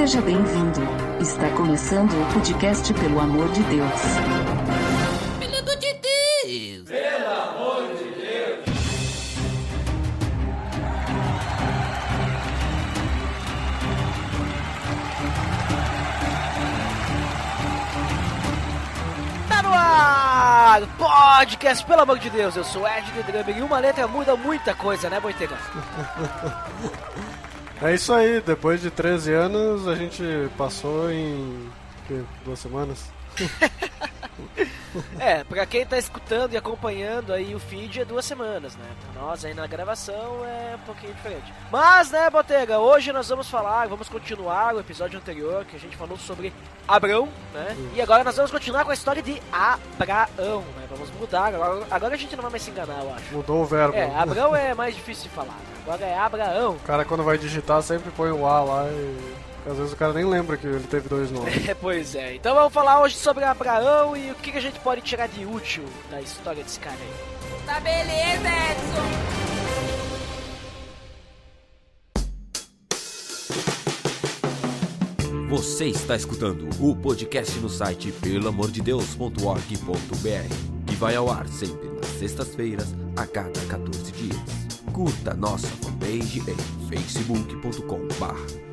Seja bem-vindo. Está começando o podcast Pelo Amor de Deus. Pelo amor de Deus! Tá no ar! Podcast, pelo amor de Deus, eu sou Ed Drummer e uma letra muda muita coisa, né, Boitega? É isso aí, depois de 13 anos a gente passou em duas semanas. É, pra quem tá escutando e acompanhando aí o feed é duas semanas, né? Pra nós aí na gravação é um pouquinho diferente. Mas, né, Botega, hoje nós vamos falar, vamos continuar o episódio anterior que a gente falou sobre Abrão, né? E agora nós vamos continuar com a história de Abraão, né? Vamos mudar, agora, agora a gente não vai mais se enganar, eu acho. Mudou o verbo. É, Abrão é mais difícil de falar, né? agora é Abraão. O cara quando vai digitar sempre põe o A lá e às vezes o cara nem lembra que ele teve dois nomes. É, pois é. Então vamos falar hoje sobre Abraão e o que que a gente pode tirar de útil da história desse cara aí. Tá beleza, Edson! Você está escutando o podcast no site pelamordedeus.org.br, que vai ao ar sempre nas sextas-feiras, a cada 14 dias. Curta nossa fanpage em facebook.com.br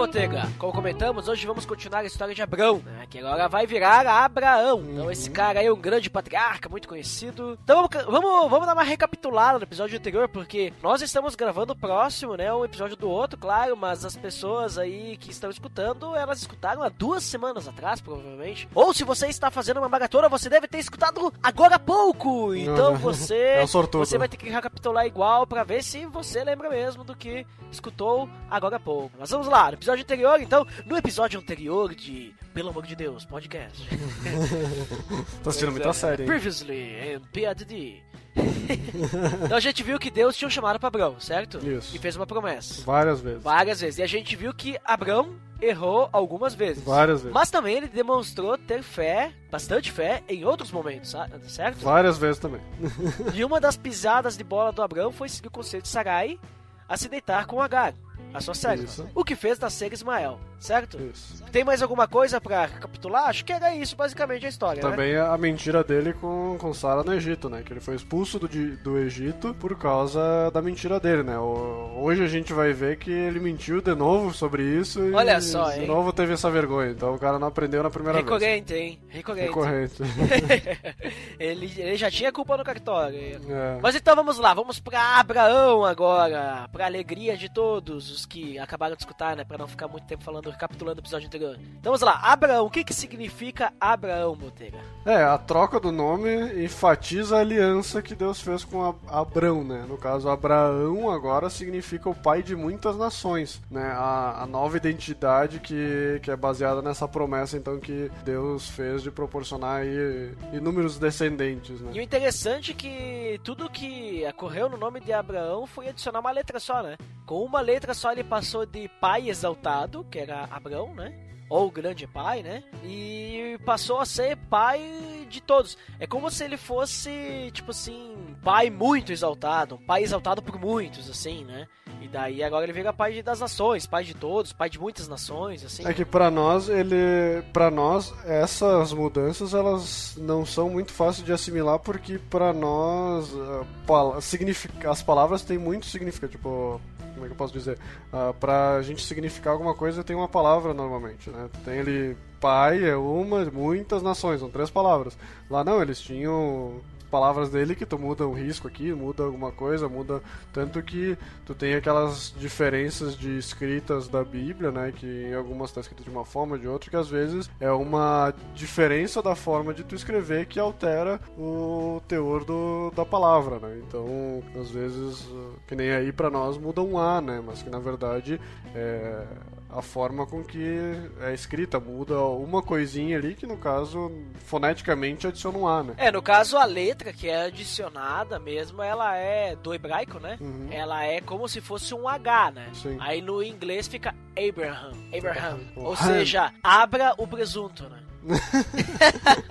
Botega, como comentamos, hoje vamos continuar a história de Abrão, né? Que agora vai virar Abraão. Então, esse cara aí é um grande patriarca, muito conhecido. Então, vamos, vamos, vamos dar uma recapitulada no episódio anterior, porque nós estamos gravando próximo, né? Um episódio do outro, claro, mas as pessoas aí que estão escutando, elas escutaram há duas semanas atrás, provavelmente. Ou se você está fazendo uma maratona, você deve ter escutado agora há pouco. Então, você, É um sortudo. você vai ter que recapitular igual pra ver se você lembra mesmo do que escutou agora há pouco. Mas vamos lá, no episódio anterior, então, no episódio anterior de Pelo Amor de Deus, podcast. Tá assistindo muita série, hein? Previously em PADD. então a gente viu que Deus tinha chamado para Abraão, certo? Isso. E fez uma promessa. Várias vezes. Várias vezes. E a gente viu que Abraão errou algumas vezes. Várias vezes. Mas também ele demonstrou ter fé, bastante fé, em outros momentos, certo? Várias vezes também. E uma das pisadas de bola do Abraão foi seguir o conselho de Sarai a se deitar com Agar, a sua. Isso. O que fez nascer Ismael, certo? Isso. Tem mais alguma coisa pra recapitular? Acho que era isso basicamente a história, né? Também a mentira dele com, com Sara no Egito, né? Que ele foi expulso do, do Egito por causa da mentira dele, né? O- hoje a gente vai ver que ele mentiu de novo sobre isso e Olha só, de hein? novo teve essa vergonha. Então o cara não aprendeu na primeira Recorrente, hein? vez. Recorrente. Recorrente. ele, ele já tinha culpa no cartório. É. Mas então vamos lá, vamos pra Abraão agora, pra alegria de todos os que acabaram de escutar, né, Pra não ficar muito tempo falando, recapitulando o episódio anterior. Então vamos lá, Abraão, o que que significa Abraão, Botega? É, a troca do nome enfatiza a aliança que Deus fez com a- Abrão, né? No caso, Abraão agora significa o pai de muitas nações, né? A, a nova identidade que, que é baseada nessa promessa, então, que Deus fez de proporcionar aí inúmeros descendentes, E o né? interessante é que tudo que ocorreu no nome de Abraão foi adicionar uma letra só, né? Com uma letra só ele passou de pai exaltado, que era Abraão, né? Ou grande pai, né? E passou a ser pai de todos. É como se ele fosse, tipo assim, pai muito exaltado, um pai exaltado por muitos, assim, né? E daí agora ele vira pai das nações, pai de todos, pai de muitas nações, assim. É que pra nós, ele, para nós, essas mudanças elas não são muito fáceis de assimilar porque pra nós as palavras têm muito significado, tipo, como é que eu posso dizer? Ah, pra gente significar alguma coisa tem uma palavra normalmente, né? Tem ali pai é uma, muitas nações, são três palavras. Lá não, eles tinham palavras dele que tu muda um risco aqui, muda alguma coisa, muda tanto que tu tem aquelas diferenças de escritas da Bíblia, né, que em algumas está escrito de uma forma, de outra, que às vezes é uma diferença da forma de tu escrever que altera o teor do, da palavra, né? Então, às vezes, que nem aí pra nós muda um A, né, mas que na verdade é a forma com que é escrita. Muda uma coisinha ali que, no caso, foneticamente adiciona um A, né? É, no caso, a letra que é adicionada mesmo, ela é do hebraico, né? Uhum. Ela é como se fosse um H, né? Sim. Aí no inglês fica Abraham. Abraham. O Ou seja, abra o presunto, né?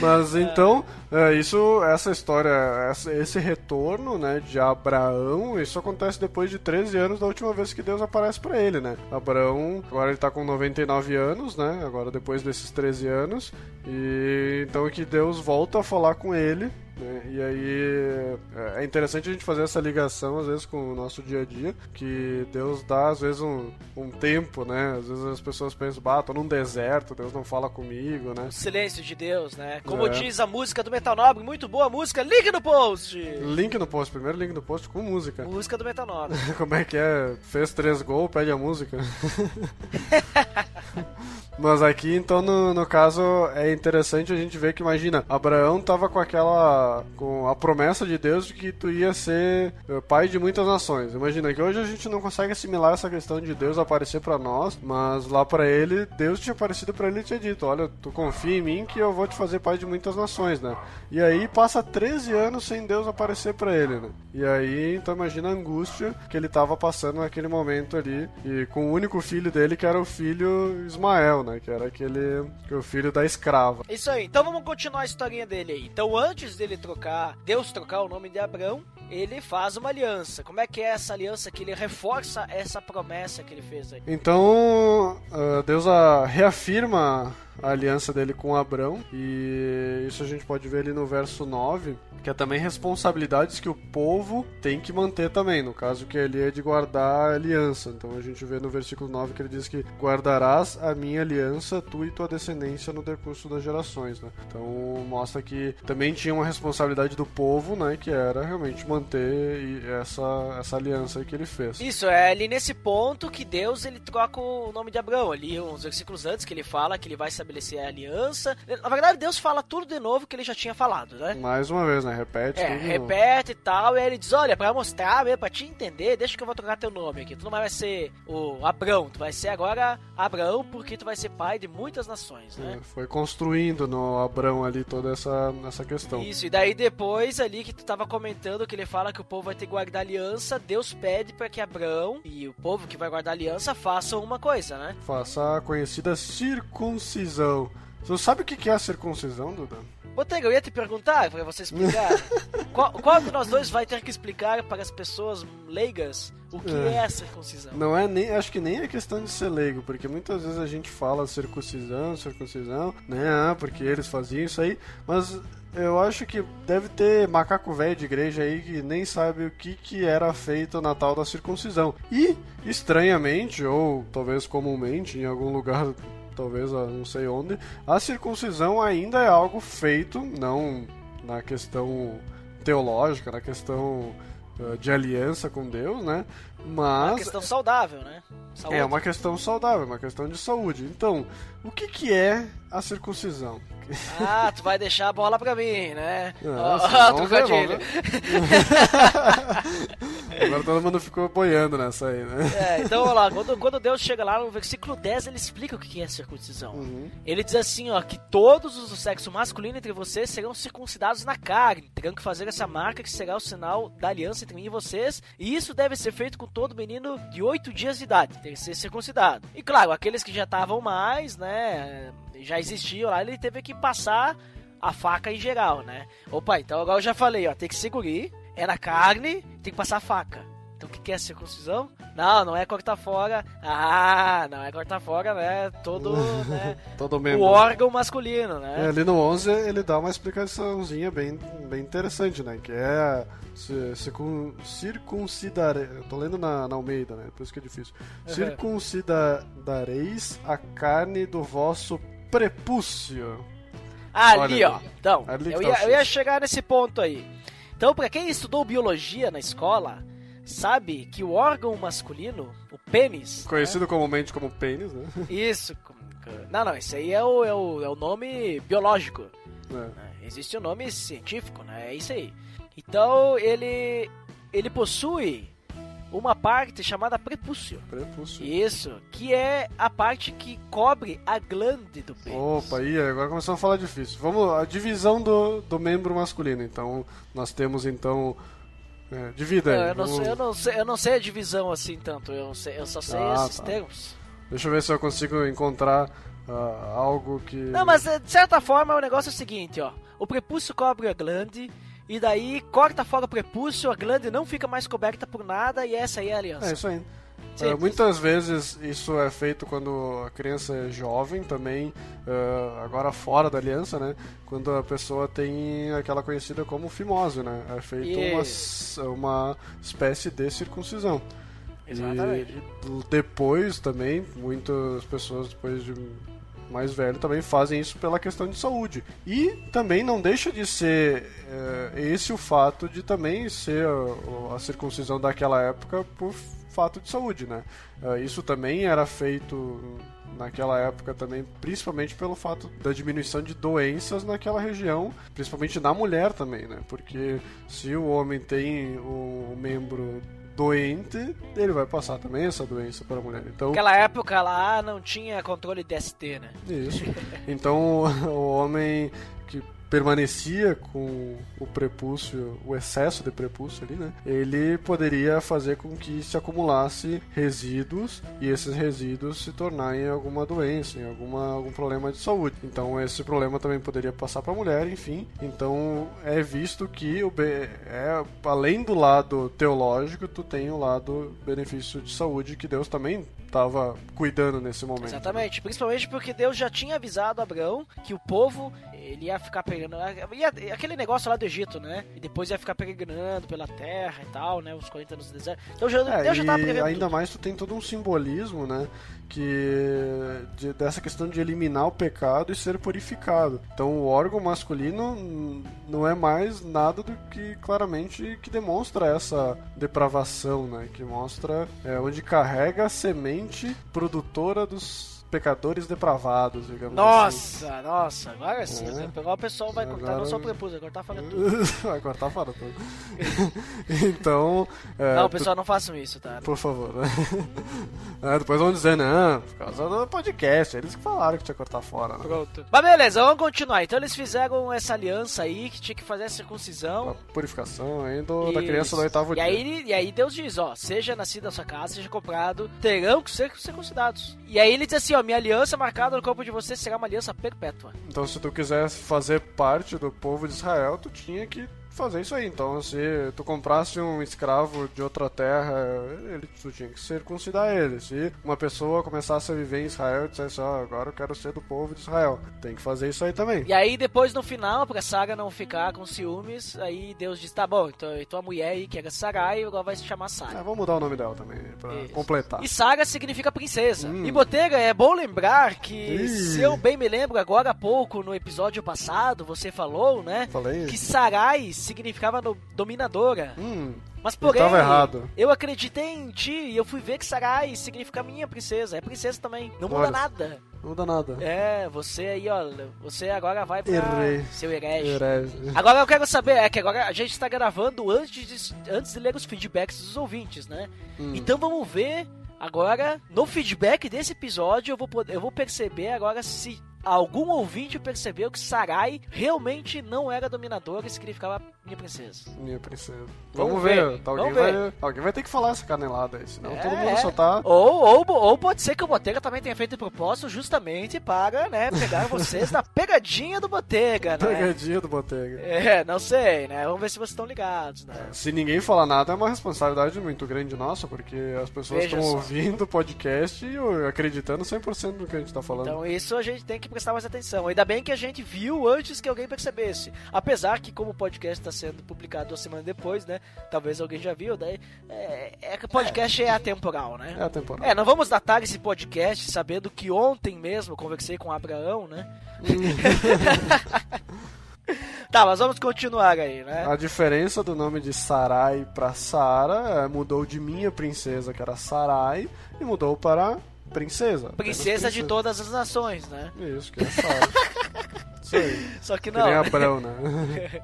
Mas então, é, isso, essa história, essa- esse retorno, né, de Abraão, isso acontece depois de 13 anos da última vez que Deus aparece pra ele, né? Abraão, agora ele tá com 99 anos, né? Agora depois desses 13 anos, e então que Deus volta a falar com ele, né? E aí é- é interessante a gente fazer essa ligação às vezes com o nosso dia a dia, que Deus dá às vezes um, um tempo, né? Às vezes as pessoas pensam, bah, tô num deserto, Deus não fala comigo, né? O silêncio de Deus, né? Como É. diz a música do Metal Nobre, muito boa música, link no post! Link no post, primeiro link no post com música. Música do Metal Nobre. Como é que é? Fez três gols, pede a música. Mas aqui, então, no, no caso, é interessante a gente ver que, imagina, Abraão tava com aquela. com a promessa de Deus de que tu ia ser eh, pai de muitas nações. Imagina que hoje a gente não consegue assimilar essa questão de Deus aparecer pra nós, mas lá pra ele, Deus tinha aparecido pra ele e tinha dito: Olha, tu confia em mim que eu vou te fazer pai de muitas nações, né? E aí passa 13 anos sem Deus aparecer pra ele, né? E aí, então imagina a angústia que ele tava passando naquele momento ali, e com o único filho dele, que era o filho Ismael, né? Que era aquele. que é o filho da escrava. Isso aí, então vamos continuar a historinha dele aí. Então, antes dele trocar, Deus trocar o nome de Abraão, ele faz uma aliança. Como é que é essa aliança que ele reforça essa promessa que ele fez aí? Então, ah, Deus ah, reafirma a aliança dele com Abrão, e isso a gente pode ver ali no verso 9, que é também responsabilidades que o povo tem que manter também, no caso que ali é de guardar a aliança. Então a gente vê no versículo 9 que ele diz que guardarás a minha aliança, tu e tua descendência no decurso das gerações, né? Então mostra que também tinha uma responsabilidade do povo, né, que era realmente manter essa, essa aliança que ele fez. Isso, é ali nesse ponto que Deus ele troca o nome de Abraão. Ali, uns versículos antes, que ele fala que ele vai estabelecer a aliança. Na verdade, Deus fala tudo de novo que ele já tinha falado, né? Mais uma vez, né? Repete É, repete e tal, e aí ele diz, olha, pra mostrar mesmo, pra te entender, deixa que eu vou trocar teu nome aqui. Tu não vai ser o Abrão, tu vai ser agora Abraão, porque tu vai ser pai de muitas nações, né? É, Foi construindo no Abrão ali toda essa, essa questão. Isso, e daí depois ali que tu tava comentando que ele fala que o povo vai ter que guardar aliança, Deus pede pra que Abraão e o povo que vai guardar aliança façam uma coisa, né? Faça a conhecida circuncisão. Você sabe o que que é a circuncisão, Duda? Botega, eu ia te perguntar pra você explicar. qual, qual de nós dois vai ter que explicar para as pessoas leigas o que é, É. a circuncisão? Não é nem, acho que nem é questão de ser leigo, porque muitas vezes a gente fala circuncisão, circuncisão, né? Ah, porque eles faziam isso aí, mas eu acho que deve ter macaco velho de igreja aí que nem sabe o que que era feito na tal da circuncisão. E estranhamente ou talvez comumente em algum lugar talvez não sei onde, a circuncisão ainda é algo feito, não na questão teológica, na questão ah, de aliança com Deus, né? É uma Mas questão saudável, né? Saúde. é uma questão saudável, uma questão de saúde. Então, o que que é a circuncisão? Ah, tu vai deixar a bola pra mim, né? Ó, vamos ver, trocadilho. Agora todo mundo ficou boiando nessa aí, né? É, então, olha lá, quando, quando Deus chega lá no versículo 10, ele explica o que é circuncisão. Uhum. Ele diz assim, ó, que todos os do sexo masculino entre vocês serão circuncidados na carne, terão que fazer essa marca que será o sinal da aliança entre mim e vocês, e isso deve ser feito com todo menino de 8 dias de idade, que ser circuncidado. E claro, aqueles que já estavam mais, né, já existiam lá, ele teve que passar a faca em geral, né? Opa, então agora eu já falei, ó, tem que segurir, é na carne, tem que passar a faca. Então o que é circuncisão? Não, não é cortar fora. Ah, não é cortar fora, né? Todo, né? Todo o órgão masculino, É, né? ali no 11 ele dá uma explicaçãozinha bem, bem interessante, né? Que é se, circun, circuncidar. Eu tô lendo na, na Almeida, né? Por isso que é difícil. Uhum. Circuncidareis a carne do vosso prepúcio. Ali, Olha ó. Então, que eu tá ia, eu ia chegar nesse ponto aí. Então, pra quem estudou biologia na escola, sabe que o órgão masculino, o pênis. né? Conhecido comumente como pênis, né? Isso. Não, não, esse aí é o, é o, é o nome biológico. É. né? Existe o nome científico, né? É isso aí. Então ele ele possui uma parte chamada prepúcio. Prepúcio. Isso, que é a parte que cobre a glande do pênis. Opa, aí agora começamos a falar difícil. Vamos, a divisão do, do membro masculino. Então, nós temos então. É, divida aí. eu, não sei, eu, não sei, eu não sei a divisão assim tanto, eu, sei- eu só sei Ah, esses tá. termos. Deixa eu ver se eu consigo encontrar ah, algo que. Não, mas eh, de certa forma o negócio é o seguinte, ó. O prepúcio cobre a glande, e daí corta fora o prepúcio, a glande não fica mais coberta por nada, e essa aí é a aliança. É isso aí. É, muitas vezes isso é feito quando a criança é jovem também, ah, agora fora da aliança, né? Quando a pessoa tem aquela conhecida como fimose, né? É feito uma, uma espécie de circuncisão. Exatamente. E, depois também, muitas pessoas depois de mais velho também fazem isso pela questão de saúde. E também não deixa de ser eh, esse o fato de também ser a, a circuncisão daquela época por fato de saúde, né? Eh, isso também era feito naquela época também, principalmente pelo fato da diminuição de doenças naquela região, principalmente na mulher também, né? Porque se o homem tem um membro doente, ele vai passar também essa doença para a mulher. Então, Naquela época lá não tinha controle de ST, né? isso. Então, o homem permanecia com o prepúcio, o excesso de prepúcio ali, né? Ele poderia fazer com que se acumulasse resíduos e esses resíduos se tornarem alguma doença, em alguma, algum problema de saúde. Então, esse problema também poderia passar para a mulher, enfim. Então, é visto que o é além do lado teológico, tu tem o lado benefício de saúde que Deus também estava cuidando nesse momento. né? Exatamente, principalmente porque Deus já tinha avisado Abraão que o povo ele ia ficar pegando ia, aquele negócio lá do Egito, né? E depois ia ficar peregrinando pela terra e tal, né? Os 40 anos do deserto. Então já, É, Deus já tava prevendo ainda tudo. mais tu tem todo um simbolismo, né? Que de- dessa questão de eliminar o pecado e ser purificado. Então o órgão masculino não é mais nada do que claramente que demonstra essa depravação, né? Que mostra é, onde carrega a semente produtora dos pecadores depravados, digamos assim. Nossa, nossa, agora sim. É. Agora o pessoal vai cortar Agora- não só o prepúcio, vai cortar fora tudo. Vai cortar fora tudo. então. é, Não, tu- pessoal, não façam isso, tá? Por favor. É, depois vão dizer, não, por causa do podcast. Eles que falaram que tinha que cortar fora, né? Pronto. Mas beleza, vamos continuar. Então eles fizeram essa aliança aí que tinha que fazer a circuncisão. A purificação aí do, da criança do oitavo e dia. aí, e aí Deus diz, ó, seja nascido na sua casa, seja comprado, terão que ser circuncidados. E aí ele diz assim, ó, minha aliança marcada no corpo de vocês será uma aliança perpétua. Então, se tu quisesse fazer parte do povo de Israel, tu tinha que fazer isso aí. Então, se tu comprasse um escravo de outra terra, ele, tu tinha que circuncidar ele. Se uma pessoa começasse a viver em Israel e dissesse, ó, agora eu quero ser do povo de Israel, tem que fazer isso aí também. E aí depois no final, pra Saga não ficar com ciúmes, aí Deus diz, tá bom, então tua mulher aí que era Sarai, agora vai se chamar Ah, Saga. vamos mudar o nome dela também, pra Isso. completar. E Saga significa princesa. Hum. E Botega, é bom lembrar que, Ih. se eu bem me lembro, agora há pouco, no episódio passado, você falou, né? Falei? Que Sarai significava no- dominadora. Hum, Mas porém, errado. eu acreditei em ti e eu fui ver que Sarai significa minha princesa. É princesa também. Não muda Olha. nada. não muda nada. É, você aí, ó. Você agora vai pra Errei. seu herege. Herege. Agora eu quero saber, é que agora a gente está gravando antes de, antes de ler os feedbacks dos ouvintes, né? Hum. Então vamos ver agora, no feedback desse episódio, eu vou, poder- eu vou perceber agora se algum ouvinte percebeu que Sarai realmente não era dominadora e significava minha princesa. Minha princesa. Vamos Vamos, ver, ver. Alguém, vamos vai, ver. alguém vai ter que falar essa canelada aí, senão É, todo mundo é. só tá. Ou, ou, ou pode ser que o Botega também tenha feito propósito justamente para, né, pegar vocês na pegadinha do Botega, né? Pegadinha do Botega. É, não sei, né? Vamos ver se vocês estão ligados, né? Se ninguém falar nada, é uma responsabilidade muito grande nossa, porque as pessoas estão ouvindo o podcast e acreditando 100% no que a gente tá falando. Então isso a gente tem que prestar mais atenção. Ainda bem que a gente viu antes que alguém percebesse. Apesar que como o podcast está sendo publicado uma semana depois, né? Talvez alguém já viu, daí é, é que o podcast é, atemporal, né? é a temporada. É, não vamos datar esse podcast sabendo que ontem mesmo eu conversei com o Abraão, né? tá, mas vamos continuar aí, né? A diferença do nome de Sarai pra Sara é, mudou de minha princesa, que era Sarai, e mudou para princesa. Princesa de todas as nações, né? Isso, que é. Isso aí. Só que Que não. nem né? Abraão, né?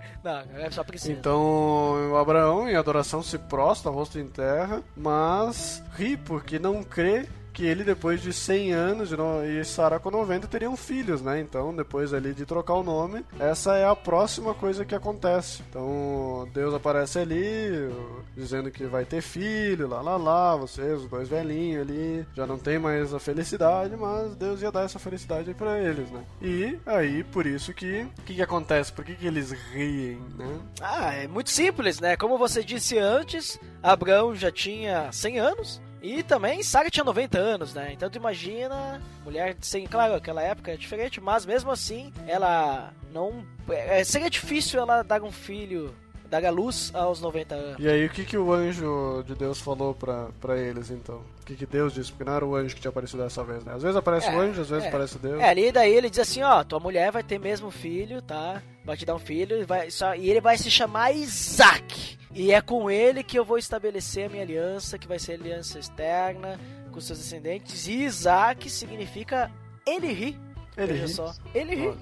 não, é só princesa. Então, Abraão, em adoração, se prostra, rosto em terra, mas ri porque não crê que ele, depois de 100 anos e Sara com 90, teriam filhos, né? Então, depois ali de trocar o nome, essa é a próxima coisa que acontece. Então, Deus aparece ali, dizendo que vai ter filho, lá, lá, lá, vocês, os dois velhinhos ali, já não tem mais a felicidade, mas Deus ia dar essa felicidade pra eles, né? E aí, por isso que, o que que acontece? Por que que eles riem, né? Ah, é muito simples, né? Como você disse antes, Abraão já tinha 100 anos e também Sara tinha 90 anos, né? Então tu imagina, mulher 100, claro, aquela época é diferente, mas mesmo assim, ela não é, seria difícil ela dar um filho, dar a luz aos 90 anos. E aí, o que, que o anjo de Deus falou pra, pra eles, então? O que, que Deus disse? Porque não era o anjo que tinha aparecido dessa vez, né? Às vezes aparece É, o anjo, às vezes é. aparece Deus. É, ali daí ele diz assim, ó, tua mulher vai ter mesmo filho, tá? Vai te dar um filho e, vai, só, e ele vai se chamar Isaac. E é com ele que eu vou estabelecer a minha aliança, que vai ser aliança externa com seus descendentes. E Isaac significa ele ri. Ele ri. só. Ele ri.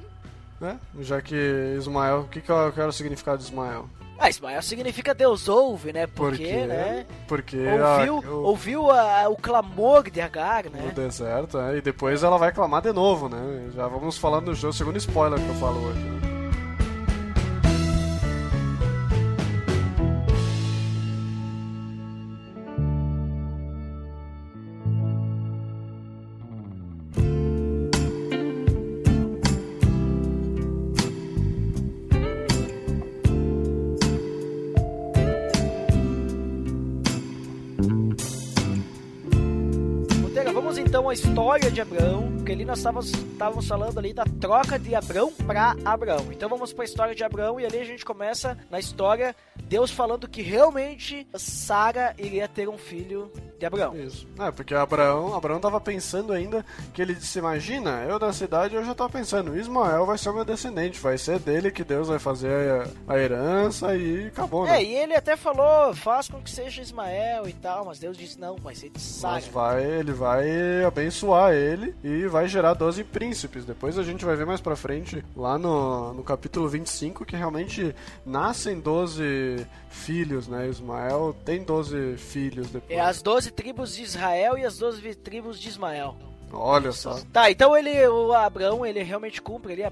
Né? Já que Ismael... O que, que, é que era o significado de Ismael? Ah, Ismael significa Deus ouve, né? Por Porque, quê? né? Porque Ouviu, a- o, ouviu a- o clamor de Agar, no né? deserto, né? E depois ela vai clamar de novo, né? Já vamos falando do jogo, segundo spoiler que eu falo hoje. né? À história de Abraão, porque ali nós estávamos, estávamos falando ali da troca de Abraão para Abraão. Então vamos para a história de Abraão e ali a gente começa na história Deus falando que realmente Sara iria ter um filho de Abraão. Isso. É, porque Abraão, Abraão tava pensando ainda que ele disse, imagina, eu da cidade eu já tava pensando, Ismael vai ser o meu descendente, vai ser dele que Deus vai fazer a, a herança e acabou, né? É, e ele até falou, faz com que seja Ismael e tal, mas Deus disse, não, vai ser de Sara. Mas vai, ele vai abençoar ele e vai gerar 12 príncipes. Depois a gente vai ver mais pra frente, lá no, no capítulo 25, que realmente nascem 12 filhos, né? Ismael tem 12 filhos depois. É as 12 tribos de Israel e as 12 tribos de Ismael. Olha só. Tá, então ele, o Abraão, ele realmente cumpre ali a,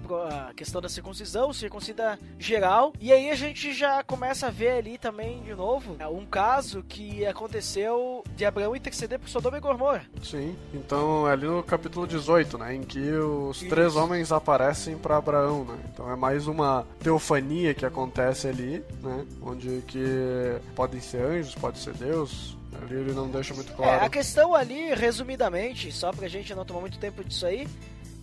a questão da circuncisão, circuncida geral. E aí a gente já começa a ver ali também, de novo, é, um caso que aconteceu de Abraão interceder por Sodoma e Gomorra. Sim, então é ali no capítulo 18, né, em que os Isso. três homens aparecem para Abraão, né? Então é mais uma teofania que acontece ali, né, onde que podem ser anjos, pode ser Deus. Ali ele não deixa muito É, claro. a questão ali, resumidamente, só pra gente não tomar muito tempo disso aí,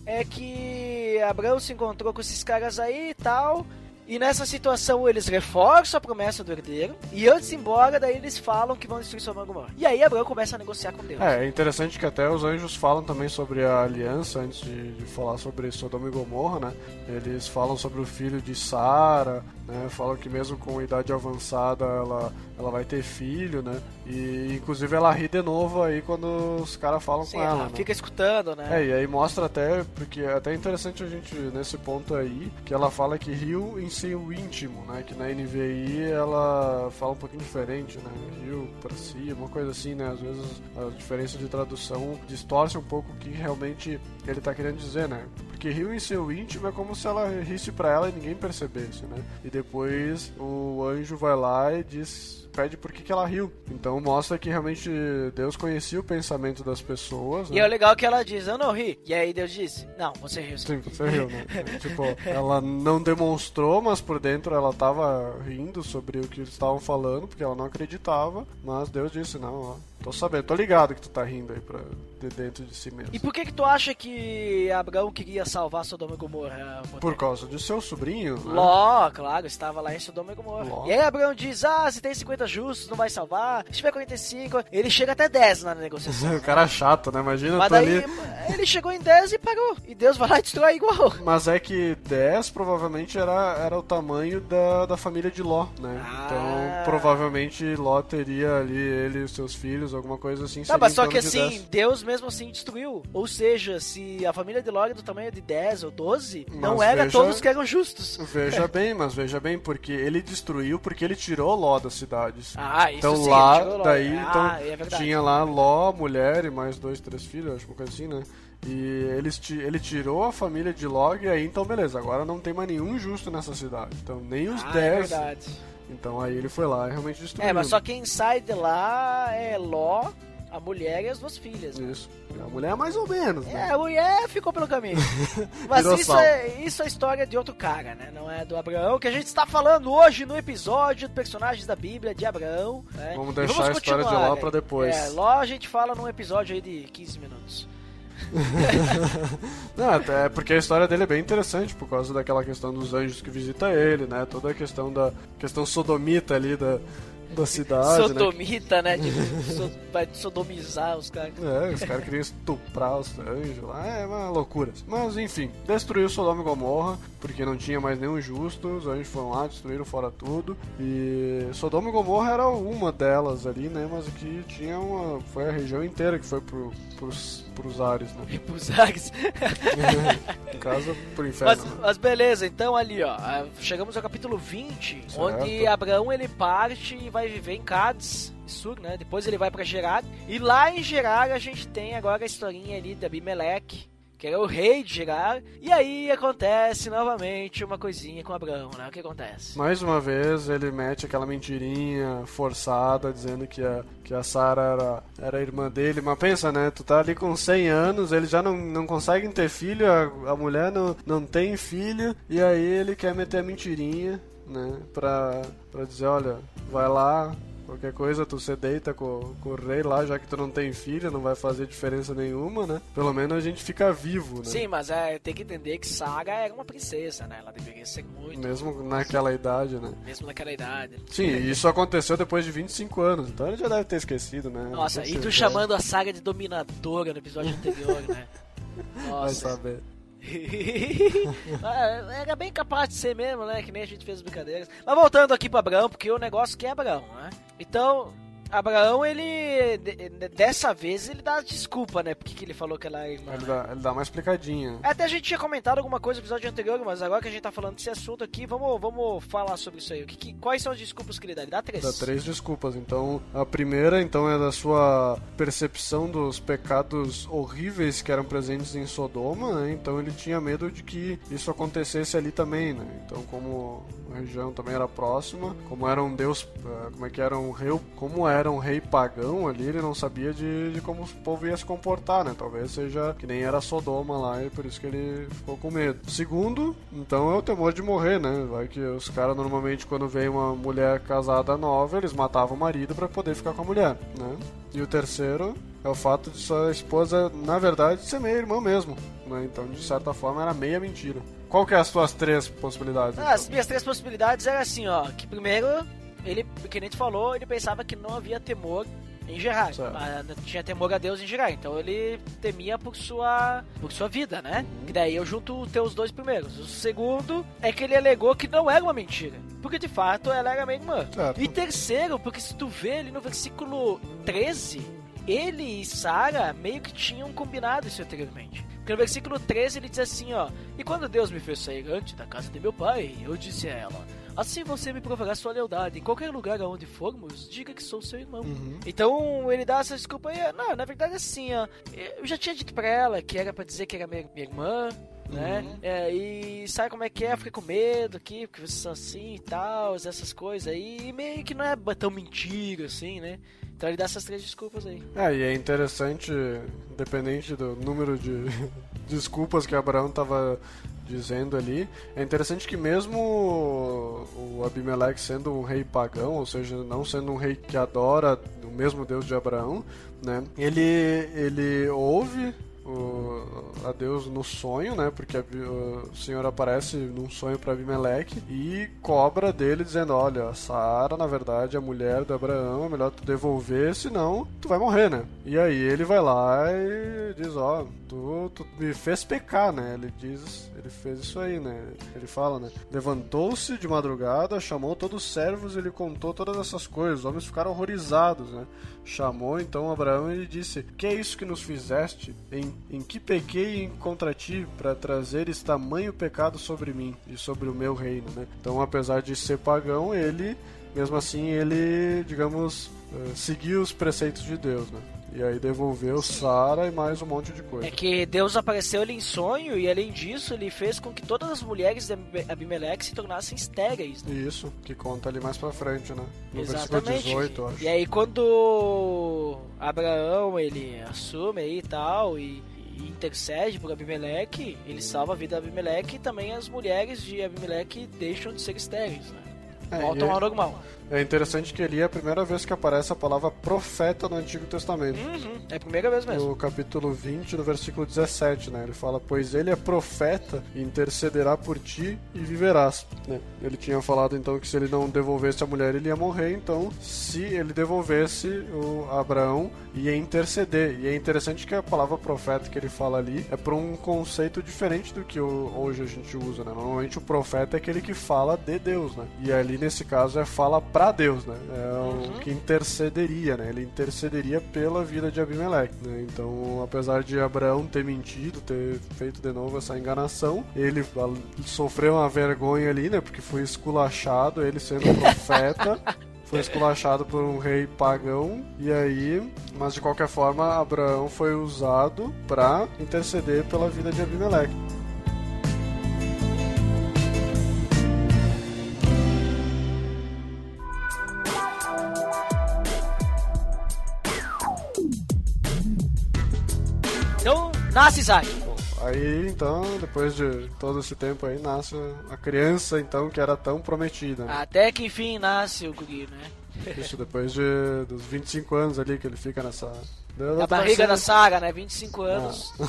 é que Abraão se encontrou com esses caras aí e tal. E nessa situação eles reforçam a promessa do herdeiro. E antes de ir embora, daí eles falam que vão destruir Sodoma e. E aí Abraão começa a negociar com Deus. É, é interessante que até os anjos falam também sobre a aliança antes de, de falar sobre Sodoma e Gomorra, né? Eles falam sobre o filho de Sara, né? Falam que mesmo com idade avançada ela, ela vai ter filho, né? E inclusive ela ri de novo aí quando os caras falam Sim, com ela, ela né? fica escutando, né? É, e aí mostra até, porque é até interessante a gente, nesse ponto aí, que ela fala que riu em seu íntimo, né? Que na NVI ela fala um pouquinho diferente, né? Riu pra si, uma coisa assim, né? Às vezes a diferença de tradução distorce um pouco o que realmente ele tá querendo dizer, né? Porque riu em seu íntimo é como se ela risse pra ela e ninguém percebesse, né? E depois o anjo vai lá e diz pede por que, que ela riu. Então mostra que realmente Deus conhecia o pensamento das pessoas. E né? é o legal que ela diz, eu não ri. E aí Deus diz, não, você riu. sim." Você riu, né? tipo, ela não demonstrou, mas por dentro ela tava rindo sobre o que eles estavam falando, porque ela não acreditava, mas Deus disse, não, ó, tô sabendo, tô ligado que tu tá rindo aí pra, de dentro de si mesmo. E por que que tu acha que Abraão queria salvar Sodoma e Gomorra? Por causa de seu sobrinho, né? Ló, claro, estava lá em Sodoma e Gomorra. Ló. E aí Abraão diz, ah, se tem 50 justos, não vai salvar. Se tiver 45, ele chega até 10 na negociação. o cara é chato, né? Imagina Mas tu daí ali... ele chegou em 10 e parou. E Deus vai lá e destrói igual. Mas é que 10 provavelmente era, era o tamanho da, da família de Ló, né? Ah. Então provavelmente Ló teria ali ele e os seus filhos alguma coisa assim. Tá, mas só que de assim, 10. Deus mesmo assim destruiu. Ou seja, se a família de Log é do tamanho de 10 ou 12, não Mas era veja- todos que eram justos. Veja bem, mas veja bem, porque ele destruiu porque ele tirou Ló das cidades. Ah, isso então sim, lá, daí, Ah, então, é verdade. tinha lá Ló, mulher e mais dois, três filhos, acho que uma coisa assim, né? E eles, ti- ele tirou a família de Log e aí, então beleza, agora não tem mais nenhum justo nessa cidade. Então nem os Ah, é 10. verdade. então aí ele foi lá e realmente destruiu. É, mas só quem sai de lá é Ló, a mulher e as duas filhas. né? Isso. A mulher mais ou menos, É, né? a mulher ficou pelo caminho. Mas isso sal. é, isso é história de outro cara, né? Não é do Abraão, que a gente está falando hoje no episódio de personagens da Bíblia de Abraão. né? Vamos deixar a história de Ló pra depois. É, Ló a gente fala num episódio aí de 15 minutos. Não, até porque a história dele é bem interessante por causa daquela questão dos anjos que visita ele, né? Toda a questão da questão sodomita ali da, da cidade, né? Sodomita, né? De, so- vai sodomizar os caras. É, os caras queriam estuprar os anjos lá, é uma loucura. Mas enfim, destruiu Sodoma e Gomorra, porque não tinha mais nenhum justo, os anjos foram lá, destruíram fora tudo. E Sodoma e Gomorra era uma delas ali, né? Mas aqui tinha uma. Foi a região inteira que foi pro, pros, pros ares, né? E pros ares. No caso, pro inferno. Mas, né? mas beleza, então ali, ó, ah, chegamos ao capítulo 20, Certo. onde Abraão ele parte e vai viver em Cádiz, Sur, né? Depois ele vai pra Gerar. E lá em Gerar a gente tem agora a historinha ali de Abimeleque, que era o rei de Gerar. E aí acontece novamente uma coisinha com Abraão, né? O que acontece? Mais uma vez ele mete aquela mentirinha forçada dizendo que a, que a Sarah era, era irmã dele. Mas pensa, né? Tu tá ali com 100 anos, ele já não, não consegue ter filho, a, a mulher não, não tem filho, e aí ele quer meter a mentirinha, né? Pra, pra dizer: olha, vai lá. Qualquer coisa, tu se deita com, com o rei lá, já que tu não tem filho, não vai fazer diferença nenhuma, né? Pelo menos a gente fica vivo, né? Sim, mas é, tem que entender que Saga era uma princesa, né? Ela deveria ser muito, Mesmo naquela idade, né? mesmo naquela idade. Sim, e isso aconteceu depois de 25 anos, então ele já deve ter esquecido, né? Nossa, e tu chamando a saga de dominadora no episódio anterior, né? Vai Nossa. saber. Ah, Era bem capaz de ser mesmo, né? Que nem a gente fez as brincadeiras. Mas voltando aqui pra Abraão, porque o negócio que é Abraão, né? Então, Abraão, ele. de- de- Dessa vez ele dá desculpa, né? Porque que ele falou que ela é irmã. Ele dá, ele dá uma explicadinha. Até a gente tinha comentado alguma coisa no episódio anterior, mas agora que a gente tá falando desse assunto aqui, vamos, vamos falar sobre isso aí. Que, que- quais são as desculpas que ele dá? Ele dá três. Dá três desculpas. Então, a primeira, então, é da sua percepção dos pecados horríveis que eram presentes em Sodoma, né? Então ele tinha medo de que isso acontecesse ali também, né? Então, como a região também era próxima, como era um deus, eh, como é que era um rei, como era um rei pagão ali, ele não sabia de, de como o povo ia se comportar, né? Talvez seja que nem era Sodoma lá e por isso que ele ficou com medo. Segundo, então é o temor de morrer, né? Vai que os caras normalmente quando vem uma mulher casada nova, eles matavam o marido pra poder ficar com a mulher, né? E o terceiro é o fato de sua esposa, na verdade, ser meia irmã mesmo, né? Então, de certa forma, era meia mentira. Qual que é as tuas três possibilidades? Ah, então? as minhas três possibilidades eram assim, ó. Que primeiro, ele, que nem tu falou, ele pensava que não havia temor em Gerar. Certo. Mas não tinha temor a Deus em Gerar. Então ele temia por sua, por sua vida, né? Que daí eu junto os teus dois primeiros. O segundo é que ele alegou que não era uma mentira. Porque de fato ela era minha irmã. Certo. E terceiro, porque se tu vê ali no versículo 13, ele e Sara meio que tinham combinado isso anteriormente. Porque no versículo 13 ele diz assim, ó: E quando Deus me fez sair antes da casa de meu pai, eu disse a ela: Assim você me provará sua lealdade. Em qualquer lugar aonde formos, diga que sou seu irmão. Uhum. Então ele dá essa desculpa aí. Não, na verdade é assim, ó. Eu já tinha dito pra ela que era pra dizer que era minha, minha irmã, né? Uhum. É, e sabe como é que é? Fiquei com medo aqui, porque vocês são assim e tal, essas coisas aí. E meio que não é tão mentira assim, né? Então ele dá essas três desculpas aí. É, e é interessante, independente do número de desculpas que Abraão estava dizendo ali, é interessante que mesmo o Abimeleque sendo um rei pagão, ou seja, não sendo um rei que adora o mesmo Deus de Abraão, né, ele, ele ouve a Deus no sonho, né? Porque a, o Senhor aparece num sonho para Abimeleque e cobra dele dizendo: Olha, Sara, na verdade, é a mulher de Abraão, é melhor tu devolver, senão tu vai morrer, né? E aí ele vai lá e diz: Ó, oh, tu, tu me fez pecar, né? Ele diz, ele fez isso aí, né? Ele fala, né? Levantou-se de madrugada, chamou todos os servos e lhe contou todas essas coisas. Os homens ficaram horrorizados, né? Chamou então Abraão e disse: Que é isso que nos fizeste? Em, em que pequei contra ti para trazeres tamanho pecado sobre mim e sobre o meu reino, né? Então, apesar de ser pagão, ele, mesmo assim, ele, digamos, uh, seguiu os preceitos de Deus, né? E aí devolveu Sara e mais um monte de coisa. É que Deus apareceu ele em sonho e além disso ele fez com que todas as mulheres de Abimeleque se tornassem estéreis. Né? Isso, que conta ali mais pra frente, né? No Exatamente. versículo 18, acho. E aí quando Abraão ele assume aí e tal e intercede por Abimeleque, ele salva a vida de Abimeleque e também as mulheres de Abimeleque deixam de ser estéreis, né? É, ao normal. É interessante que ali é a primeira vez que aparece a palavra profeta no Antigo Testamento. Uhum, é a primeira vez mesmo. No capítulo 20, no versículo 17, né? Ele fala, pois ele é profeta e intercederá por ti e viverás. Né? Ele tinha falado então que se ele não devolvesse a mulher, ele ia morrer. Então, se ele devolvesse o Abraão, ia interceder. E é interessante que a palavra profeta que ele fala ali é para um conceito diferente do que hoje a gente usa, né? Normalmente o profeta é aquele que fala de Deus, né? E ali nesse caso é fala para Deus, né? É uhum. o que intercederia, né? Ele intercederia pela vida de Abimeleque, né? Então, apesar de Abraão ter mentido, ter feito de novo essa enganação, ele sofreu uma vergonha ali, né? Porque foi esculachado, ele sendo profeta. foi esculachado por um rei pagão e aí, mas de qualquer forma, Abraão foi usado para interceder pela vida de Abimeleque. Nasce Isaac. Aí então, depois de todo esse tempo aí, nasce a criança então que era tão prometida. Né? Até que enfim nasce o guri, né? Isso, depois de, dos 25 anos ali que ele fica nessa. Na barriga da saga, né? 25 anos. Não.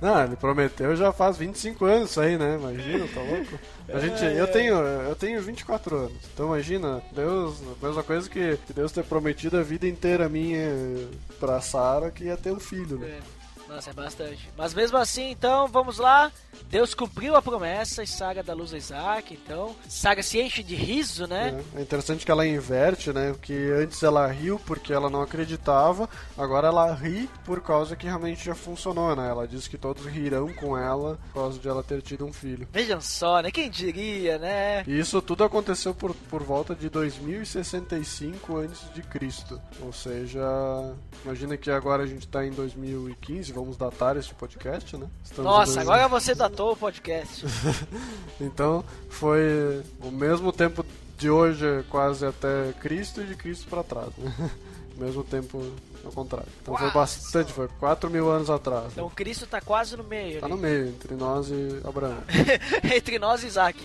Não, ele prometeu já faz 25 anos isso aí, né? Imagina, tá louco? A gente, eu tenho, eu tenho 24 anos. Então imagina, Deus, a mesma coisa que, que Deus ter prometido a vida inteira minha pra Sara que ia ter um filho, né? É. Nossa, é bastante. Mas mesmo assim, então, vamos lá. Deus cumpriu a promessa e Saga da luz a Isaac, então. Saga se enche de riso, né? É, é interessante que ela inverte, né? Porque antes ela riu porque ela não acreditava, agora ela ri por causa que realmente já funcionou, né? Ela diz que todos rirão com ela por causa de ela ter tido um filho. Vejam só, né? Quem diria, né? E isso tudo aconteceu por, por volta de 2065 antes de Cristo. Ou seja, imagina que agora a gente tá em 2015, vamos datar este podcast, né? Estamos Nossa, agora você datou o podcast. então, foi o mesmo tempo de hoje quase até Cristo e de Cristo para trás, né? mesmo tempo ao contrário. Então foi bastante, foi 4 mil anos atrás. Então Cristo tá quase no meio. Tá ali. no meio, entre nós e Abraão. entre nós e Isaac.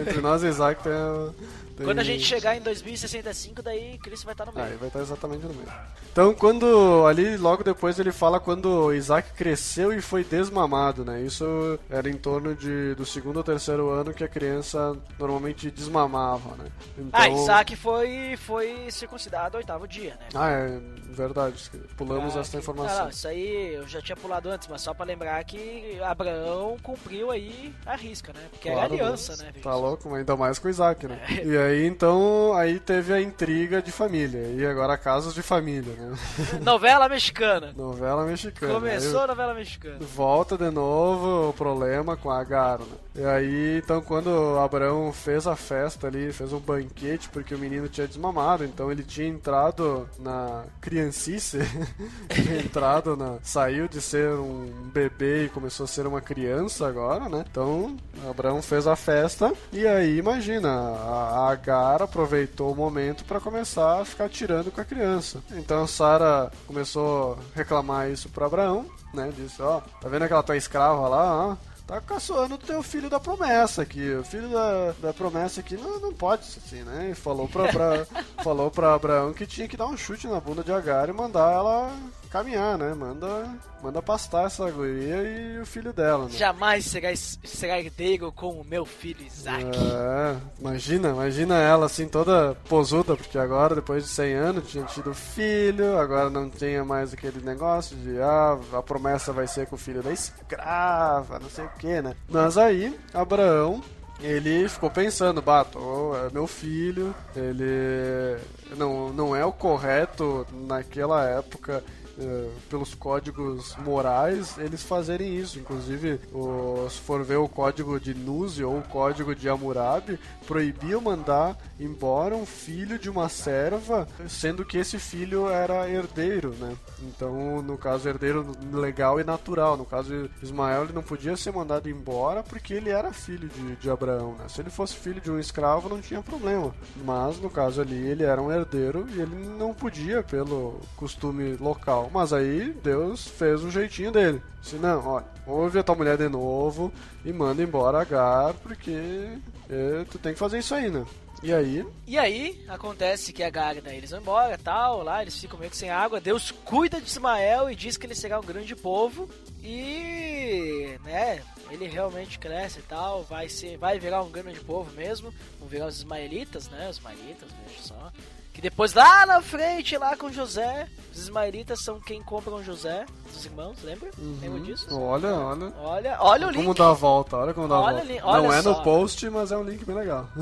entre nós e Isaac tem, tem... Quando a gente chegar em 2065, daí Cristo vai estar no meio. Aí vai estar exatamente no meio. Então, quando ali logo depois ele fala quando Isaac cresceu e foi desmamado, né? Isso era em torno de do segundo ou terceiro ano que a criança normalmente desmamava, né? Então... Ah, Isaac foi foi circuncidado oitavo dia, né? Ah, é verdade. Pulamos ah, essa informação. Não, não, isso aí eu já tinha pulado antes, mas só para lembrar que Abraão cumpriu aí a risca, né? Porque claro, era aliança, né? Tá louco, mas ainda mais com Isaac, né? É. E aí então aí teve a intriga de família e agora casos de família, né? Novela mexicana. novela mexicana. Começou aí, a novela mexicana. Volta de novo o problema com a Agar, né? E aí então quando Abraão fez a festa ali, fez um banquete porque o menino tinha desmamado, então ele tinha entrado na criancice, tinha entrado na saiu de ser um bebê e começou a ser uma criança agora, né? Então Abraão fez a festa e aí imagina a, a Agar aproveitou o momento para começar a ficar tirando com a criança. Então Sara começou a reclamar isso para Abraão, né? Disse: Ó, oh, tá vendo aquela tua escrava lá? Ó? tá caçoando o teu filho da promessa aqui. O filho da, da promessa aqui não, não pode ser assim, né? E falou pra, pra, falou pra Abraão que tinha que dar um chute na bunda de Agar e mandar ela caminhar, né? Manda, manda pastar essa guria e o filho dela, né? Jamais será, será herdeiro com o meu filho Isaac. É, imagina, imagina ela assim toda posuda, porque agora, depois de 100 anos, tinha tido filho, agora não tinha mais aquele negócio de, ah, a promessa vai ser com o filho da escrava, não sei o que, né? Mas aí, Abraão ele ficou pensando, bato, é meu filho, ele não, não é o correto naquela época eh, pelos códigos morais, eles fazerem isso. Inclusive, o, se for ver o código de Nuzi ou o código de Hammurabi, proibiam mandar embora um filho de uma serva, sendo que esse filho era herdeiro, né? Então, no caso, herdeiro legal e natural. No caso, Ismael ele não podia ser mandado embora porque ele era filho de, de Abraão, né? Se ele fosse filho de um escravo, não tinha problema. Mas, no caso ali, ele era um herdeiro e ele não podia, pelo costume local mas aí Deus fez um jeitinho dele. Disse, não, olha, ouve a tua mulher de novo e manda embora Agar, porque é, tu tem que fazer isso aí, né? E aí? E aí, acontece que a Agar, daí eles vão embora tal, lá, eles ficam meio que sem água. Deus cuida de Ismael e diz que ele será um grande povo. E, né, ele realmente cresce e tal, vai ser, vai virar um grande povo mesmo. Vão virar os ismaelitas, né? Os ismaelitas, veja só. Que depois lá na frente, lá com José, os ismaelitas são quem compram José, dos irmãos, lembra? Uhum. Lembra disso? Olha, olha. Olha, olha o link. Como dá a volta, olha como dá Olha a volta. ali, olha Não é só. no post, mas é um link bem legal.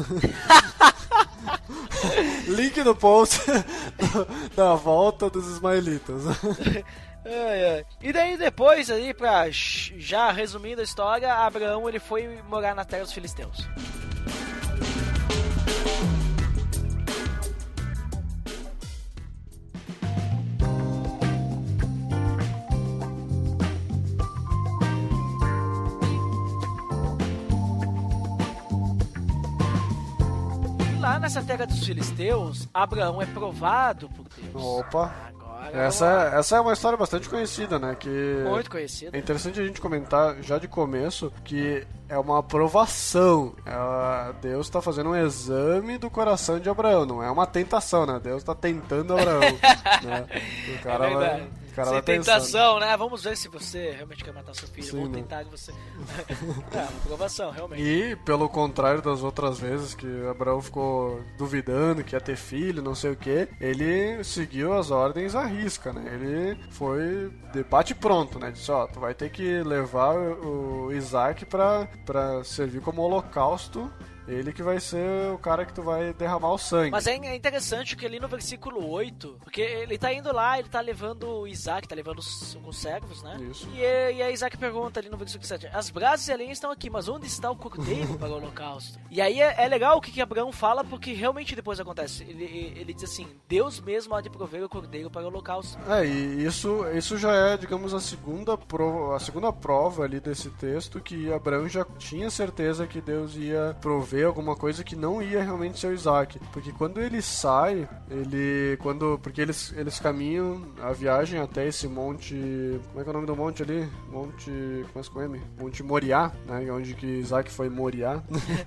link no post da volta dos ismaelitas. Ai, ai. E daí depois aí, pra sh- já resumindo a história, Abraão ele foi morar na terra dos filisteus. Nessa terra dos filisteus, Abraão é provado por Deus. Opa. Agora, Essa, vamos é- essa é uma história bastante conhecida, né? Que muito conhecido. É interessante a gente comentar já de começo que é uma aprovação. Deus está fazendo um exame do coração de Abraão, não é uma tentação, né? Deus está tentando Abraão. né? O cara é vai, cara Sem pensando. tentação, né? Vamos ver se você realmente quer matar seu filho. Sim, Vou né? tentar que você. é, uma aprovação, realmente. E, pelo contrário das outras vezes que Abraão ficou duvidando que ia ter filho, não sei o que, ele seguiu as ordens à risca, né? Ele foi de bate pronto, né? Disse, ó, tu vai ter que levar o o Isaac pra, pra servir como holocausto. Ele que vai ser o cara que tu vai derramar o sangue. Mas é é interessante que ali no versículo 8, porque ele tá indo lá, ele tá levando o Isaac, tá levando os, alguns servos, né? Isso. E, e aí Isaac pergunta ali no versículo 7, as brasas e a lenha estão aqui, mas onde está o cordeiro para o holocausto? E aí é, é legal o que, que Abraão fala, porque realmente depois acontece. Ele, ele diz assim, Deus mesmo há de prover o cordeiro para o holocausto. É, e isso, isso já é, digamos, a segunda, prova, a segunda prova ali desse texto que Abraão já tinha certeza que Deus ia prover alguma coisa que não ia realmente ser o Isaac. Porque quando ele sai, ele. quando Porque eles, eles caminham a viagem até esse monte. Como é que é o nome do monte ali? Monte. Começa com M? Monte Moriá, né? Onde que Isaac foi Moriá.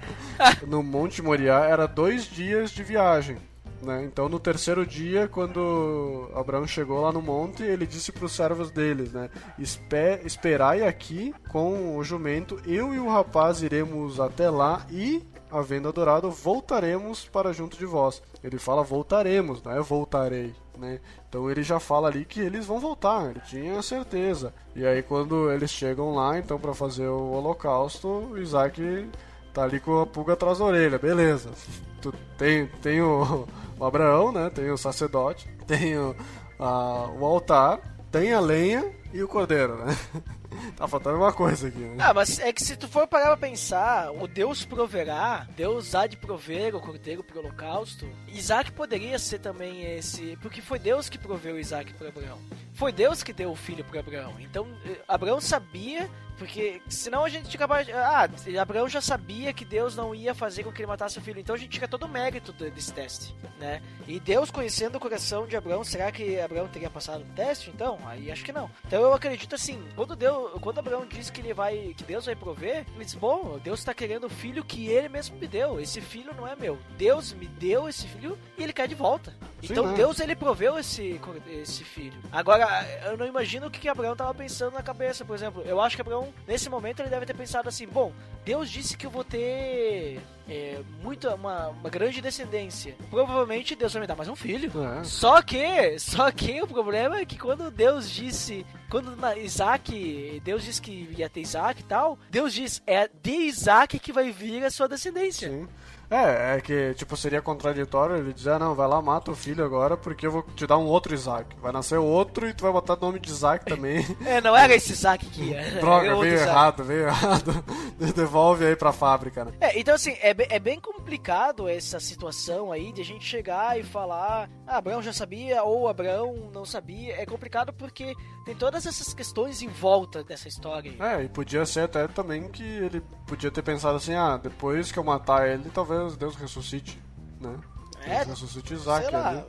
no Monte Moriá era dois dias de viagem. né? Então, no terceiro dia, quando Abraão chegou lá no monte, ele disse para os servos deles, né? "Espe- Esperai aqui com o jumento, eu e o rapaz iremos até lá e, havendo adorado, voltaremos para junto de vós. Ele fala voltaremos, não é voltarei. Né? Então ele já fala ali que eles vão voltar, ele tinha certeza. E aí quando eles chegam lá, então para fazer o holocausto, Isaac tá ali com a pulga atrás da orelha, beleza. Tu tem, tem o, o Abraão, né? Tem o sacerdote, tem o, a- o altar, tem a lenha e o cordeiro, né? tá faltando uma coisa aqui, né? Ah, mas é que se tu for parar pra pensar, o Deus proverá, Deus há de prover o cordeiro pro holocausto. Isaac poderia ser também esse, porque foi Deus que proveu Isaac para Abraão. Foi Deus que deu o filho para Abraão. Então, eh, Abraão sabia, porque senão a gente fica. Ah, Abraão já sabia que Deus não ia fazer com que ele matasse o filho. Então a gente tira todo o mérito de- desse teste, né? E Deus conhecendo o coração de Abraão, será que Abraão teria passado no teste? Então, aí acho que não. Então eu acredito assim, quando Deus, quando Abraão diz que ele vai, que Deus vai prover, ele diz, bom, Deus está querendo o filho que ele mesmo me deu. Esse filho não é meu. Deus me deu esse filho e ele quer de volta. Então né? Deus ele proveu esse, esse filho. Agora, eu não imagino o que, que Abraão tava pensando na cabeça, por exemplo. Eu acho que Abraão, nesse momento, ele deve ter pensado assim: bom, Deus disse que eu vou ter é, muita, uma, uma grande descendência. Provavelmente Deus vai me dar mais um filho. É. Só que, só que o problema é que quando Deus disse, quando na Isaac, Deus disse que ia ter Isaac e tal, Deus diz, é de Isaac que vai vir a sua descendência. Sim. É, é que, tipo, seria contraditório ele dizer, ah, não, vai lá, mata o filho agora, porque eu vou te dar um outro Isaac. Vai nascer outro e tu vai botar o nome de Isaac também. É, não era esse Isaac que ia. era Droga, outro veio Isaac. errado, veio errado. Devolve aí pra fábrica, né? É, então assim, é, bem- é bem complicado essa situação aí de a gente chegar e falar, ah, Abraão já sabia ou Abraão não sabia. É complicado porque tem todas essas questões em volta dessa história aí. É, e podia ser até também que ele podia ter pensado assim, ah, depois que eu matar ele, talvez Deus ressuscite, né? É, Deus ressuscite Isaac Sei lá, ali.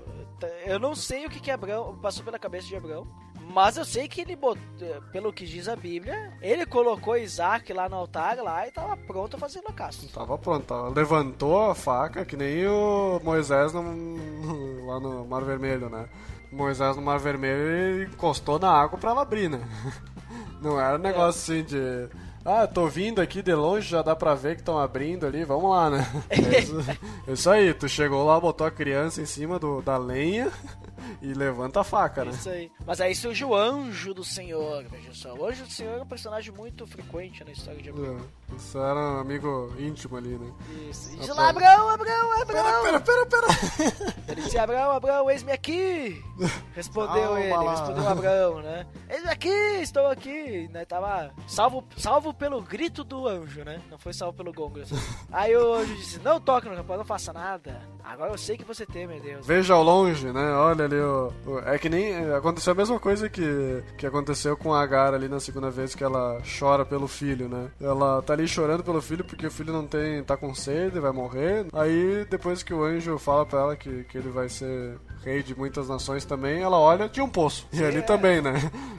eu não sei o que, que Abraão passou pela cabeça de Abraão, mas eu sei que ele botou, pelo que diz a Bíblia, ele colocou Isaac lá no altar lá e tava pronto a fazer holocausto. Tava pronto, tava- levantou a faca, que nem o Moisés no- lá no Mar Vermelho, né? Moisés no Mar Vermelho encostou na água pra ela abrir, né? Não era um negócio assim de. Ah, tô vindo aqui de longe, já dá pra ver que estão abrindo ali, vamos lá, né? É isso, é isso aí, tu chegou lá, botou a criança em cima do, da lenha e levanta a faca, né? Isso aí. Mas aí surge o anjo do Senhor, veja só. O anjo do Senhor é um personagem muito frequente na história de Abraão. É, Isso era um amigo íntimo ali, né? Isso. E diz lá, Abraão, Abraão, Abraão. Pera, pera, pera! Ele disse, Abraão, Abraão, eis-me aqui. Respondeu Calma ele, lá. respondeu Abraão, né? Eis-me aqui, estou aqui. Né? Tava salvo, salvo pelo grito do anjo, né? Não foi salvo pelo gongo. Aí o anjo disse, não toque no rapaz, não faça nada. Agora eu sei que você tem, meu Deus. Veja ao longe, né? Olha ali o. o- É que nem. é, Aconteceu a mesma coisa que, que aconteceu com a Agar ali na segunda vez que ela chora pelo filho, né? Ela tá ali chorando pelo filho porque o filho não tem. tá com sede, vai morrer. Aí depois que o anjo fala pra ela que, que ele vai ser rei de muitas nações também, ela olha, tinha um poço. E ali também, né?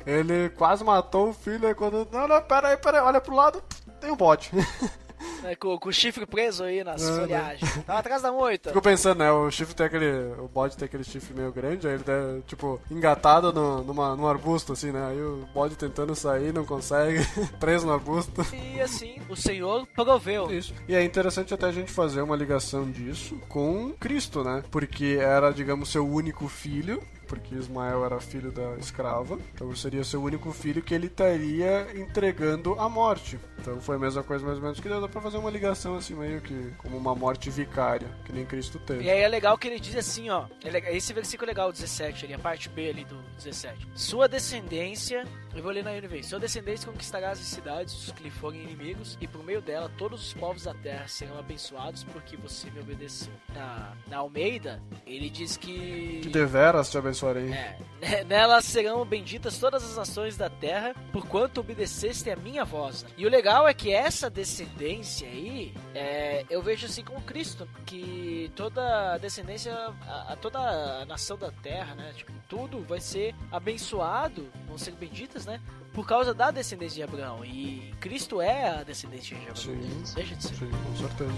Ele quase matou o filho, aí quando. Não, não, pera aí, pera aí, olha pro lado, tem um bote. Né, Com, com o chifre preso aí nas É, né? folhagens. Tava atrás da moita. Fico pensando, né? O chifre tem aquele. O bode tem aquele chifre meio grande, aí ele tá, tipo, engatado no, numa, num arbusto, assim, né? Aí o bode tentando sair, não consegue, preso no arbusto. E assim, o Senhor proveu. Isso. E é interessante até a gente fazer uma ligação disso com Cristo, né? Porque era, digamos, seu único filho. Porque Ismael era filho da escrava, então seria seu único filho que ele estaria entregando à morte. Então foi a mesma coisa, mais ou menos, que dá pra fazer uma ligação assim, meio que como uma morte vicária, que nem Cristo teve. E aí é legal que ele diz assim, ó. é Esse versículo é legal, 17, ali, a parte B ali do 17. Sua descendência, eu vou ler na NVI. Sua descendência conquistará as cidades dos que lhe forem inimigos, e por meio dela todos os povos da terra serão abençoados porque você me obedeceu. Na, na Almeida, ele diz que. Que deveras te abençoarei. É, ne- nelas serão benditas todas as nações da terra, porquanto obedeceste a minha voz. E o legal é que essa descendência aí, é, eu vejo assim com Cristo, que toda a descendência, a, a toda a nação da terra, né, tipo, tudo vai ser abençoado, vão ser benditas, né, por causa da descendência de Abraão. E Cristo é a descendência de Abraão. Sim. Deixa de ser. Sim, com certeza.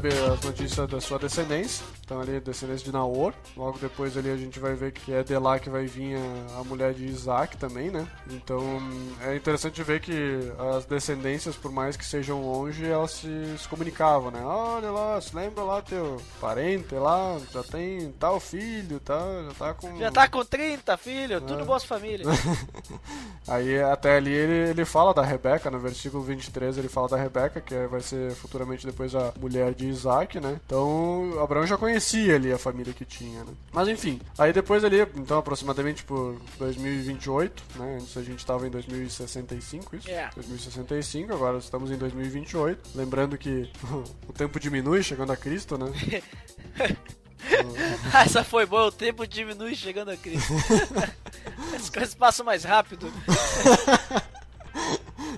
Recebe as notícias da sua descendência, então ali descendência de Naor. Logo depois ali a gente vai ver que é de lá que vai vir a, a mulher de Isaac também, né? Então é interessante ver que as descendências, por mais que sejam longe, elas se, se comunicavam, né? Olha lá, se lembra lá teu parente lá, já tem tal filho, tá, já tá com... Já tá com 30, filho, tudo É. boas famílias. Aí até ali ele, ele fala da Rebeca, no versículo 23 ele fala da Rebeca, que vai ser futuramente depois a mulher de Isaac, né? Então Abraão já conhecia ali a família que tinha, né? Mas enfim, aí depois ali, então aproximadamente por 2028, né? Antes a gente tava em 2065, isso? É. 2065, agora estamos em 2028. Lembrando que o tempo diminui chegando a Cristo, né? Essa foi boa, o tempo diminui chegando a Cristo. As coisas passam mais rápido.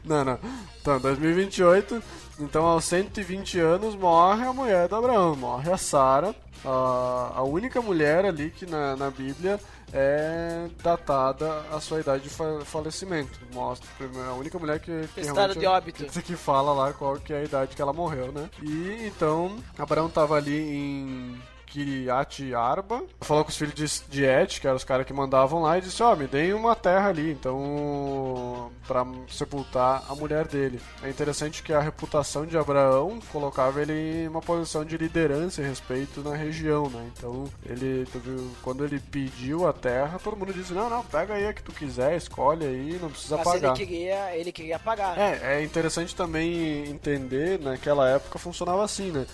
Não, não. Então, 2028, Então, aos 120 anos, morre a mulher do Abraão, morre a Sara, a, a única mulher ali que na, na Bíblia é datada a sua idade de fa- falecimento. Mostra a única mulher que, que Estado de óbito. que- que fala lá qual que é a idade que ela morreu, né? E então Abraão tava ali em Kiriat Arba, falou com os filhos de, de Et, que eram os caras que mandavam lá, e disse: Ó, me deem uma terra ali, então, pra sepultar a mulher dele. É interessante que a reputação de Abraão colocava ele em uma posição de liderança e respeito na região, né? Então, ele, viu, quando ele pediu a terra, todo mundo disse: Não, não, pega aí a que tu quiser, escolhe aí, não precisa Mas pagar. ele queria, ele queria pagar. É, é interessante também entender, naquela época funcionava assim, né?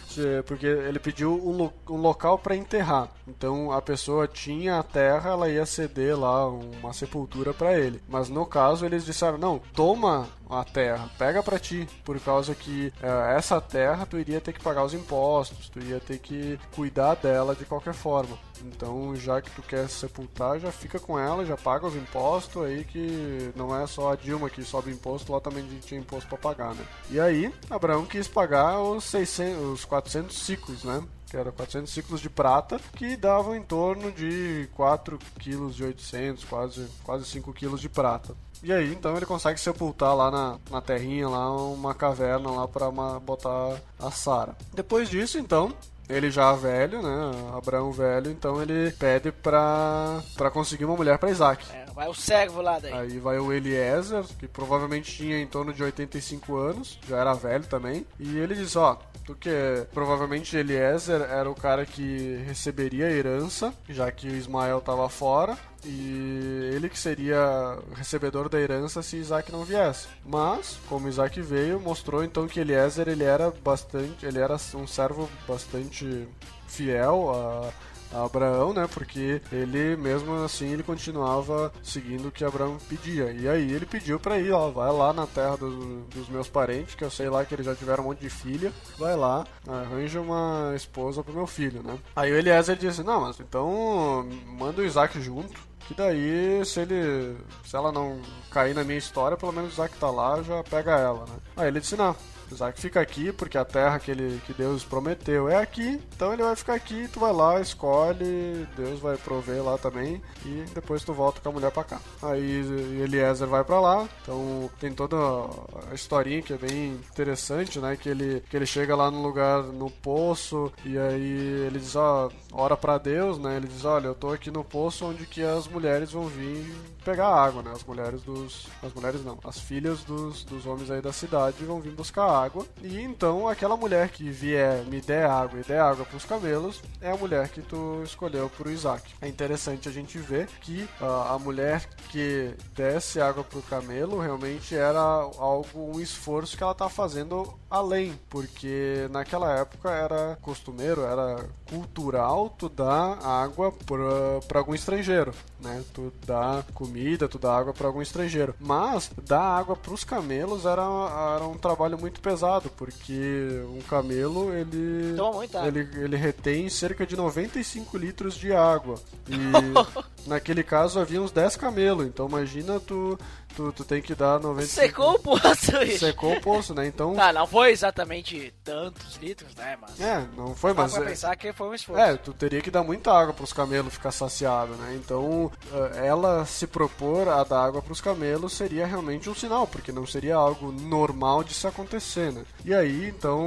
Porque ele pediu um, lo- um local para enterrar. Então a pessoa tinha a terra, ela ia ceder lá uma sepultura para ele. Mas no caso eles disseram: não, toma a terra, pega para ti, por causa que eh, essa terra tu iria ter que pagar os impostos, tu iria ter que cuidar dela de qualquer forma. Então, já que tu quer sepultar, já fica com ela, já paga os impostos aí que não é só a Dilma que sobe imposto, lá também tinha imposto para pagar, né? E aí, Abraão quis pagar os 600, os 400 ciclos, né? Que era 400 ciclos de prata, que davam em torno de 4 quilos de 800, quase, quase 5 quilos de prata. E aí, então ele consegue sepultar lá na, na terrinha, lá uma caverna lá para botar a Sara. Depois disso, então, ele já velho, né? Abraão velho, então ele pede pra, pra conseguir uma mulher pra Isaac. É, vai o servo lá daí. Aí vai o Eliezer, que provavelmente tinha em torno de 85 anos, já era velho também. E ele diz: Ó, tu que provavelmente Eliezer era o cara que receberia a herança, já que o Ismael tava fora. E ele que seria recebedor da herança se Isaac não viesse. Mas, como Isaac veio, mostrou então que Eliezer ele era bastante, ele era um servo bastante fiel a a Abraão, né? Porque ele mesmo assim ele continuava seguindo o que Abraão pedia. E aí ele pediu para ir, ó, vai lá na terra do- dos meus parentes, que eu sei lá que eles já tiveram um monte de filha, vai lá, arranja uma esposa pro meu filho, né? Aí o Eliezer disse: "Não, mas então manda o Isaac junto". Que daí, se ele. Se ela não cair na minha história, pelo menos o Isaac tá lá, já pega ela, né? Aí ele disse, não. Isaac fica aqui porque a terra que, ele, que Deus prometeu é aqui, então ele vai ficar aqui, tu vai lá, escolhe, Deus vai prover lá também e depois tu volta com a mulher pra cá. Aí Eliezer vai pra lá, então tem toda a historinha que é bem interessante, né? Que ele, que ele chega lá no lugar, no poço, e aí ele diz, ó, ora pra Deus, né? Ele diz, olha, eu tô aqui no poço onde que as mulheres vão vir pegar água, né? As mulheres dos... As mulheres não, as filhas dos, dos homens aí da cidade vão vir buscar água. E então aquela mulher que vier me der água e der água pros camelos é a mulher que tu escolheu pro Isaac. É interessante a gente ver que ah, a mulher que desse água pro camelo realmente era algo, um esforço que ela tá fazendo além, porque naquela época era costumeiro, era cultural tu dar água pra algum estrangeiro, né? Tu dá comida, tu dá água pra algum estrangeiro. Mas dar água pros camelos era, era um trabalho muito pesado, porque um camelo ele Toma muita água. ele, ele retém cerca de 95 litros de água. E naquele caso havia uns 10 camelos, então imagina tu tu, tu tem que dar 95 Secou o poço, bicho. Secou o poço, né? Então Tá, não foi exatamente tantos litros, né? Mas. é, não foi, Dá mas pra é- pensar que foi um esforço. É, tu teria que dar muita água pros camelos ficar saciado, né? Então, eh, ela se propor a dar água pros camelos seria realmente um sinal, porque não seria algo normal de se acontecer, né? E aí, então,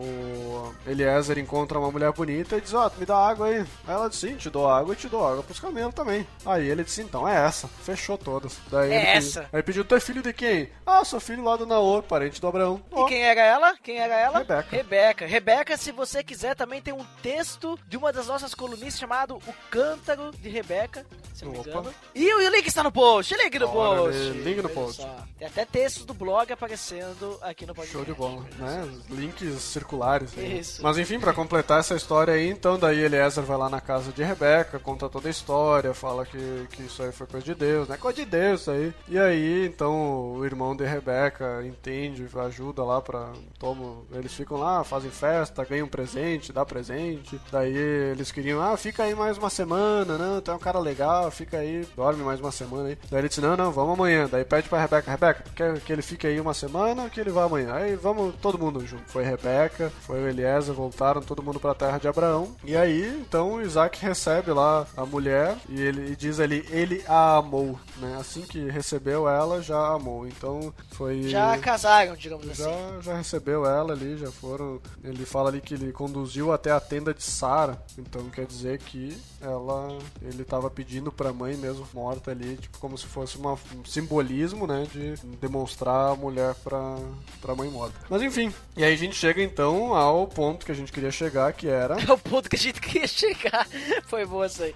o Eliezer encontra uma mulher bonita e diz, ó, me dá água aí. Aí ela diz, sim, te dou água e te dou água pros camelos também. Aí ele disse, então, é essa. Fechou todas. Daí É ele pedi- essa. Aí pediu, tu é filho de quem? Ah, sou filho lá do Naor, parente do Abraão. E quem era ela? Quem era ela? Rebeca. Rebeca. Rebeca, se você quiser, também tem um texto de uma das nossas colunistas chamado O Cântaro de Rebeca, se não me Opa. engano. E o link está no post, link no post. link no post. só. Tem até textos do blog aparecendo aqui no podcast. Show de bola, né? Links circulares. aí. Isso. Mas enfim, pra completar essa história aí, então daí Eliezer vai lá na casa de Rebeca, conta toda a história, fala que, que isso aí foi coisa de Deus, né? Coisa de Deus isso aí. E aí, então, o irmão de Rebeca entende, ajuda lá pra. Toma, eles ficam lá, fazem festa, ganham presente, dá presente. Daí eles queriam, ah, fica aí mais uma semana, né? Tu é um cara legal, fica aí, dorme mais uma semana aí. Daí ele disse, não, não, vamos amanhã. Daí pede pra Rebeca, Rebeca, quer que ele fique aí uma semana ou que ele vá amanhã? Aí vamos todo mundo junto. Foi Rebeca, foi o Eliezer, voltaram todo mundo pra terra de Abraão. E aí, então, Isaac recebe lá a mulher e ele e diz ali, ele a amou, né? Assim que recebeu ela, já amou. Então, foi... Já casaram, digamos assim. Já, já recebeu ela ali, já foram. Ele fala ali que ele conduziu até a tenda de Sara, então quer dizer que ela, ele estava pedindo para a mãe mesmo morta ali, tipo como se fosse uma, um simbolismo, né, de demonstrar a mulher para para mãe morta. Mas enfim, e aí a gente chega então ao ponto que a gente queria chegar, que era É o ponto que a gente queria chegar. Foi boa isso aí.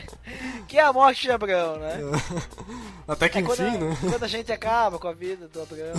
que é a morte de Abraão, né? até que É quando, enfim, a, né? quando a gente acaba com a vida do Abraão.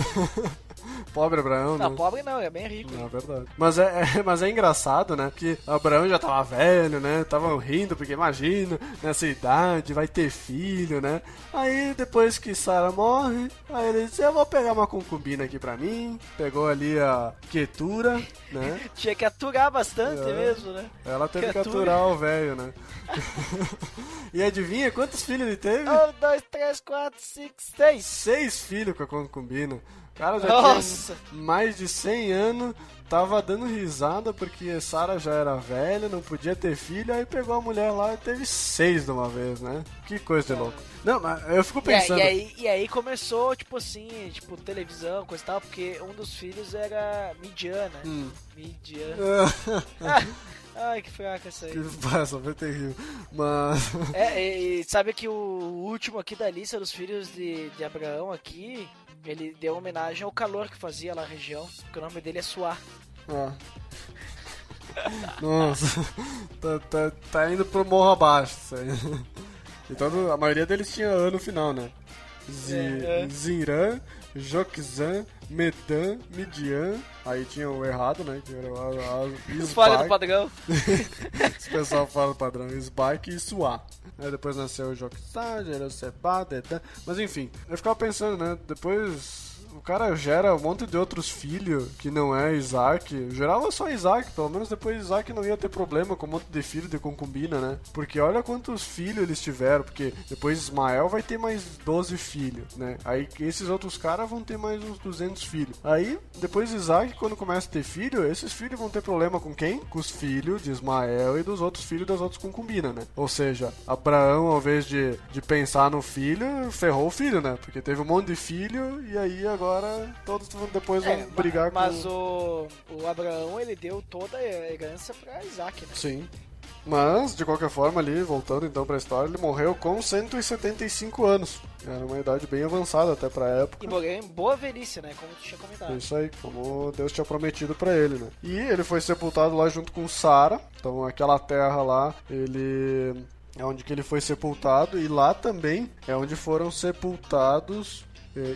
Pobre Abraão, Não, né? pobre não, é bem rico. É verdade. Mas é, é- mas é engraçado, né? Que Abraão já tava velho, né? Tava rindo, porque imagina, nessa idade, vai ter filho, né? Aí depois que Sara morre, aí ele disse, eu vou pegar uma concubina aqui pra mim. Pegou ali a Ketura, né? Tinha que aturar bastante É. mesmo, né? Ela teve que Ketura. aturar o velho, né? e adivinha quantos filhos ele teve? Um, dois, três, quatro, cinco, seis. Seis filhos com a concubina. Cara já Nossa. tinha mais de 100 anos, tava dando risada porque Sara já era velha, não podia ter filho, aí pegou a mulher lá e teve seis de uma vez, né? Que coisa de louco. Não, mas eu fico aí- pensando. e aí, e aí começou, tipo assim, tipo, televisão, coisa e tal, porque um dos filhos era Midian, né? Hum. Midian. Ai, que fraca essa aí. que essa foi terrível. Mas. É, e, e sabe que o último aqui da lista dos filhos de, de Abraão aqui, ele deu homenagem ao calor que fazia lá na região, que o nome dele é Suá. ó. Nossa, tá, tá, tá indo pro morro abaixo isso aí. Então a maioria deles tinha ano no final, né? Zi, É, é. Zinran, Joquizan, Medan, Midian. Aí tinha o errado, né? Que era o a- a- Fora do padrão. Esse pessoal fala o padrão Spike e Suá. Aí depois nasceu o Joquizan, gerou Seba, Dedan. Mas enfim, eu ficava pensando, né? Depois o cara gera um monte de outros filhos que não é Isaac. Gerava só Isaac, pelo menos depois Isaac não ia ter problema com um monte de filho de concubina, né? Porque olha quantos filhos eles tiveram, porque depois Ismael vai ter mais 12 filhos, né? Aí esses outros caras vão ter mais uns 200 filhos. Aí depois Isaac, quando começa a ter filho, esses filhos vão ter problema com quem? Com os filhos de Ismael e dos outros filhos das outras concubinas, né? Ou seja, Abraão, ao invés de, de pensar no filho, ferrou o filho, né? Porque teve um monte de filho e aí agora todos vão- depois vão É, brigar ma- mas com... o, o Abraão, ele deu toda a herança pra Isaac, né? Sim. Mas, de qualquer forma, ali, voltando então pra história, ele morreu com 175 anos. Era uma idade bem avançada até pra época. E morreu em boa velhice, né? Como tu tinha comentado. É isso aí, como Deus tinha prometido pra ele, né? E ele foi sepultado lá junto com Sara. Então aquela terra lá, ele é onde que ele foi sepultado e lá também é onde foram sepultados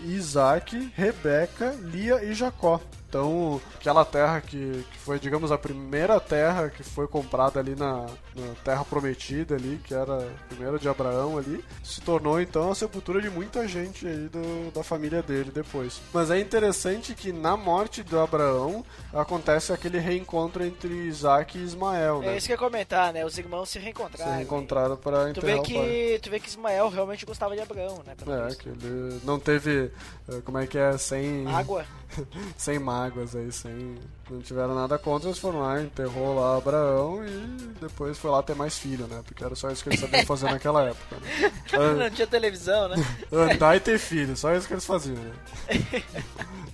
Isaac, Rebeca, Lia e Jacó. Então, aquela terra que, que foi, digamos, a primeira terra que foi comprada ali na, na Terra Prometida ali, que era a primeira de Abraão ali, se tornou então a sepultura de muita gente aí do, da família dele depois. Mas é interessante que na morte do Abraão acontece aquele reencontro entre Isaac e Ismael, né? É isso que eu ia comentar, né? Os irmãos se reencontraram. Se reencontraram para Tu enterrar vê, o pai. que, tu vê que Ismael realmente gostava de Abraão, né? É, que ele não teve, eh, como é que é, sem... Água. sem mágoas aí, sem. Não tiveram nada contra, eles foram lá, enterrou lá Abraão e depois foi lá ter mais filho, né? Porque era só isso que eles sabiam fazer naquela época, né? Não tinha televisão, né? Andar e ter filho, só isso que eles faziam, né?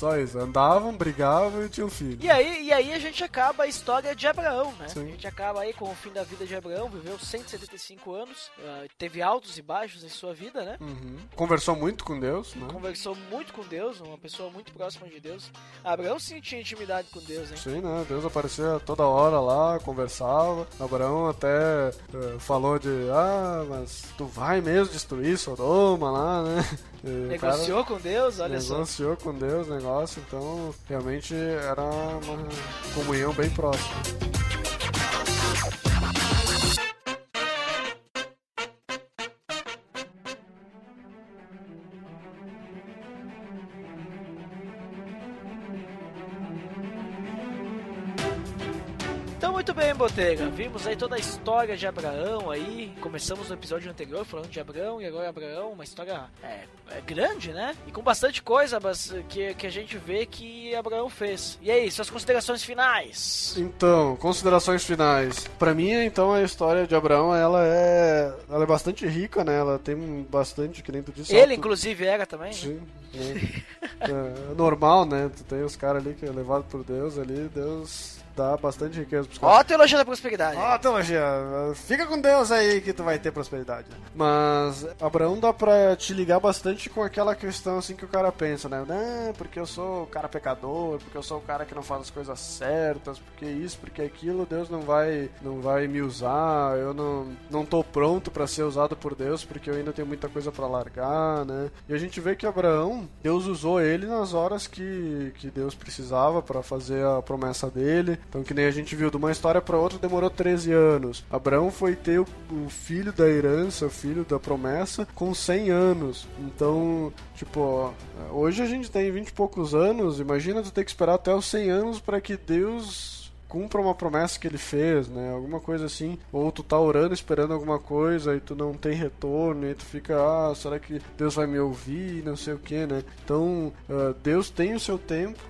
Só isso, andavam, brigavam e tinham filho. E aí, e aí a gente acaba a história de Abraão, né? Sim. A gente acaba aí com o fim da vida de Abraão, viveu 175 anos, ah, teve altos e baixos em sua vida, né? Uhum. Conversou muito com Deus, né? Conversou muito com Deus, uma pessoa muito próxima de Deus. Abraão sim tinha intimidade com Deus, hein? Sim, né? Deus aparecia toda hora lá, conversava. Abraão até eh, falou de, ah, mas tu vai mesmo destruir Sodoma lá, né? E Negociou com Deus, olha só. negociou com Deus o negócio, então realmente era uma comunhão bem próxima. Muito bem, Botega. Vimos aí toda a história de Abraão aí. Começamos no episódio anterior falando de Abraão e agora Abraão, uma história é, é grande, né? E com bastante coisa mas, que, que a gente vê que Abraão fez. E aí, suas considerações finais? Então, considerações finais. Pra mim, então, a história de Abraão, ela é, ela é bastante rica, né? Ela tem bastante, que nem tu disse. Ele, alto- inclusive, era também. Sim. É, é normal, né? Tu tem os caras ali que é levado por Deus ali, Deus dá bastante riqueza pros caras. Ó a teologia da prosperidade. Ó, teologia, fica com Deus aí que tu vai ter prosperidade. Mas Abraão dá pra te ligar bastante com aquela questão assim que o cara pensa, né? Não, porque eu sou o cara pecador, porque eu sou o cara que não faz as coisas certas, porque isso, porque aquilo, Deus não vai não vai me usar, eu não, não tô pronto pra ser usado por Deus, porque eu ainda tenho muita coisa pra largar, né? E a gente vê que Abraão, Deus usou ele nas horas que, que Deus precisava pra fazer a promessa dele. Então, que nem a gente viu, de uma história pra outra demorou 13 anos. Abraão foi ter o, filho da herança, o filho da promessa, com 100 anos. Então, tipo, hoje a gente tem 20 e poucos anos, imagina tu ter que esperar até os 100 anos pra que Deus cumpra uma promessa que ele fez, né? Alguma coisa assim. Ou tu tá orando esperando alguma coisa e tu não tem retorno e tu fica, ah, será que Deus vai me ouvir? Não sei o que, né? Então, ah, Deus tem o seu tempo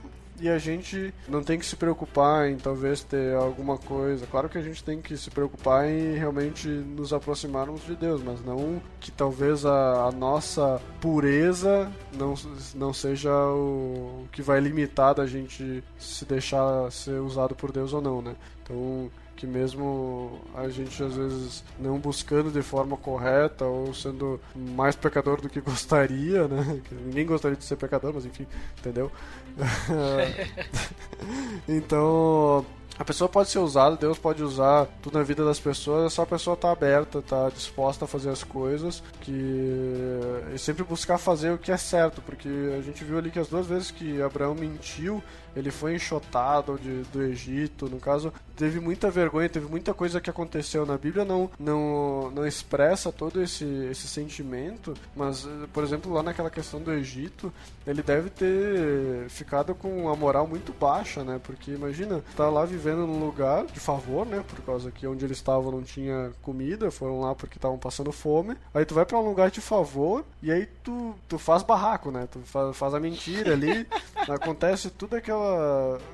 e a gente não tem que se preocupar em talvez ter alguma coisa. Claro que a gente tem que se preocupar em realmente nos aproximarmos de Deus, mas não que talvez a, a nossa pureza não, não seja o que vai limitar da gente se deixar ser usado por Deus ou não, né? Então, que mesmo a gente às vezes não buscando de forma correta ou sendo mais pecador do que gostaria, né? Que Ninguém gostaria de ser pecador, mas enfim, entendeu? então, a pessoa pode ser usada, Deus pode usar tudo na vida das pessoas, é só a pessoa estar aberta, estar disposta a fazer as coisas, que e sempre buscar fazer o que é certo, porque a gente viu ali que as duas vezes que Abraão mentiu, ele foi enxotado de, do Egito, no caso, teve muita vergonha, teve muita coisa que aconteceu na Bíblia, não, não, não expressa todo esse, esse sentimento, mas, por exemplo, lá naquela questão do Egito, ele deve ter ficado com a moral muito baixa, né? Porque imagina, tá lá vivendo num lugar de favor, né? Por causa que onde eles estavam não tinha comida, foram lá porque estavam passando fome. Aí tu vai pra um lugar de favor e aí tu, tu faz barraco, né? Tu faz, faz a mentira ali, acontece tudo aquela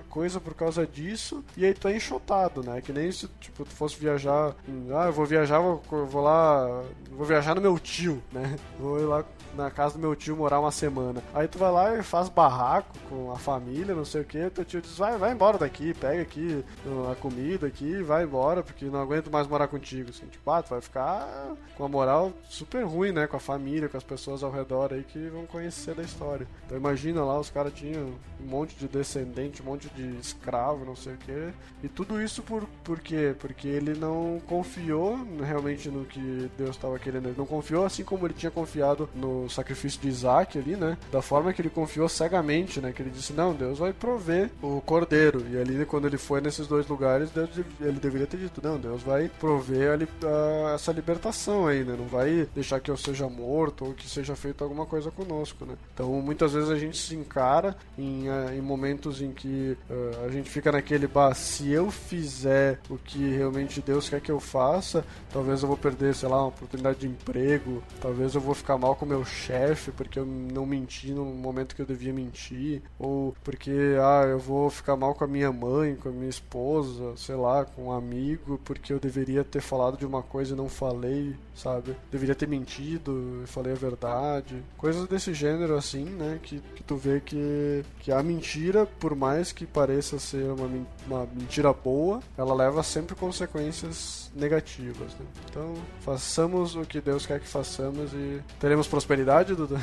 coisa por causa disso e aí tu é enxotado, né? Que nem se tipo, tu fosse viajar, ah, eu vou viajar, vou, vou lá, vou viajar no meu tio, né? Vou ir lá na casa do meu tio morar uma semana. Aí tu vai lá e faz barraco com a família, não sei o que, teu tio diz, vai, vai embora daqui, pega aqui uh, a comida aqui, vai embora, porque não aguento mais morar contigo. Assim, tipo, ah, tu vai ficar com a moral super ruim, né? Com a família, com as pessoas ao redor aí que vão conhecer da história. Então imagina lá, os caras tinham um monte de descendente, um monte de escravo, não sei o que. E tudo isso por, por quê? Porque ele não confiou realmente no que Deus estava querendo. Ele não confiou assim como ele tinha confiado no sacrifício de Isaac ali, né? Da forma que ele confiou cegamente, né? Que ele disse, não, Deus vai prover o cordeiro. E ali, quando ele foi nesses dois lugares, Deus, ele deveria ter dito, não, Deus vai prover a li- a- essa libertação aí, né? Não vai deixar que eu seja morto ou que seja feito alguma coisa conosco, né? Então, muitas vezes a gente se encara em, ah, em momentos em que ah, a gente fica naquele, bah, se eu fizer o que realmente Deus quer que eu faça, talvez eu vou perder, sei lá, uma oportunidade de emprego, talvez eu vou ficar mal com o meu chefe porque eu não menti no momento que eu devia mentir, ou porque, ah, eu vou ficar mal com a minha mãe, com a minha esposa, sei lá, com um amigo, porque eu deveria ter falado de uma coisa e não falei, sabe? Deveria ter mentido falei a verdade. Coisas desse gênero, assim, né? Que, que tu vê que, que a mentira, por mais que pareça ser uma, uma mentira boa, ela leva sempre consequências negativas, né? Então, façamos o que Deus quer que façamos e teremos prosperidade, Duda?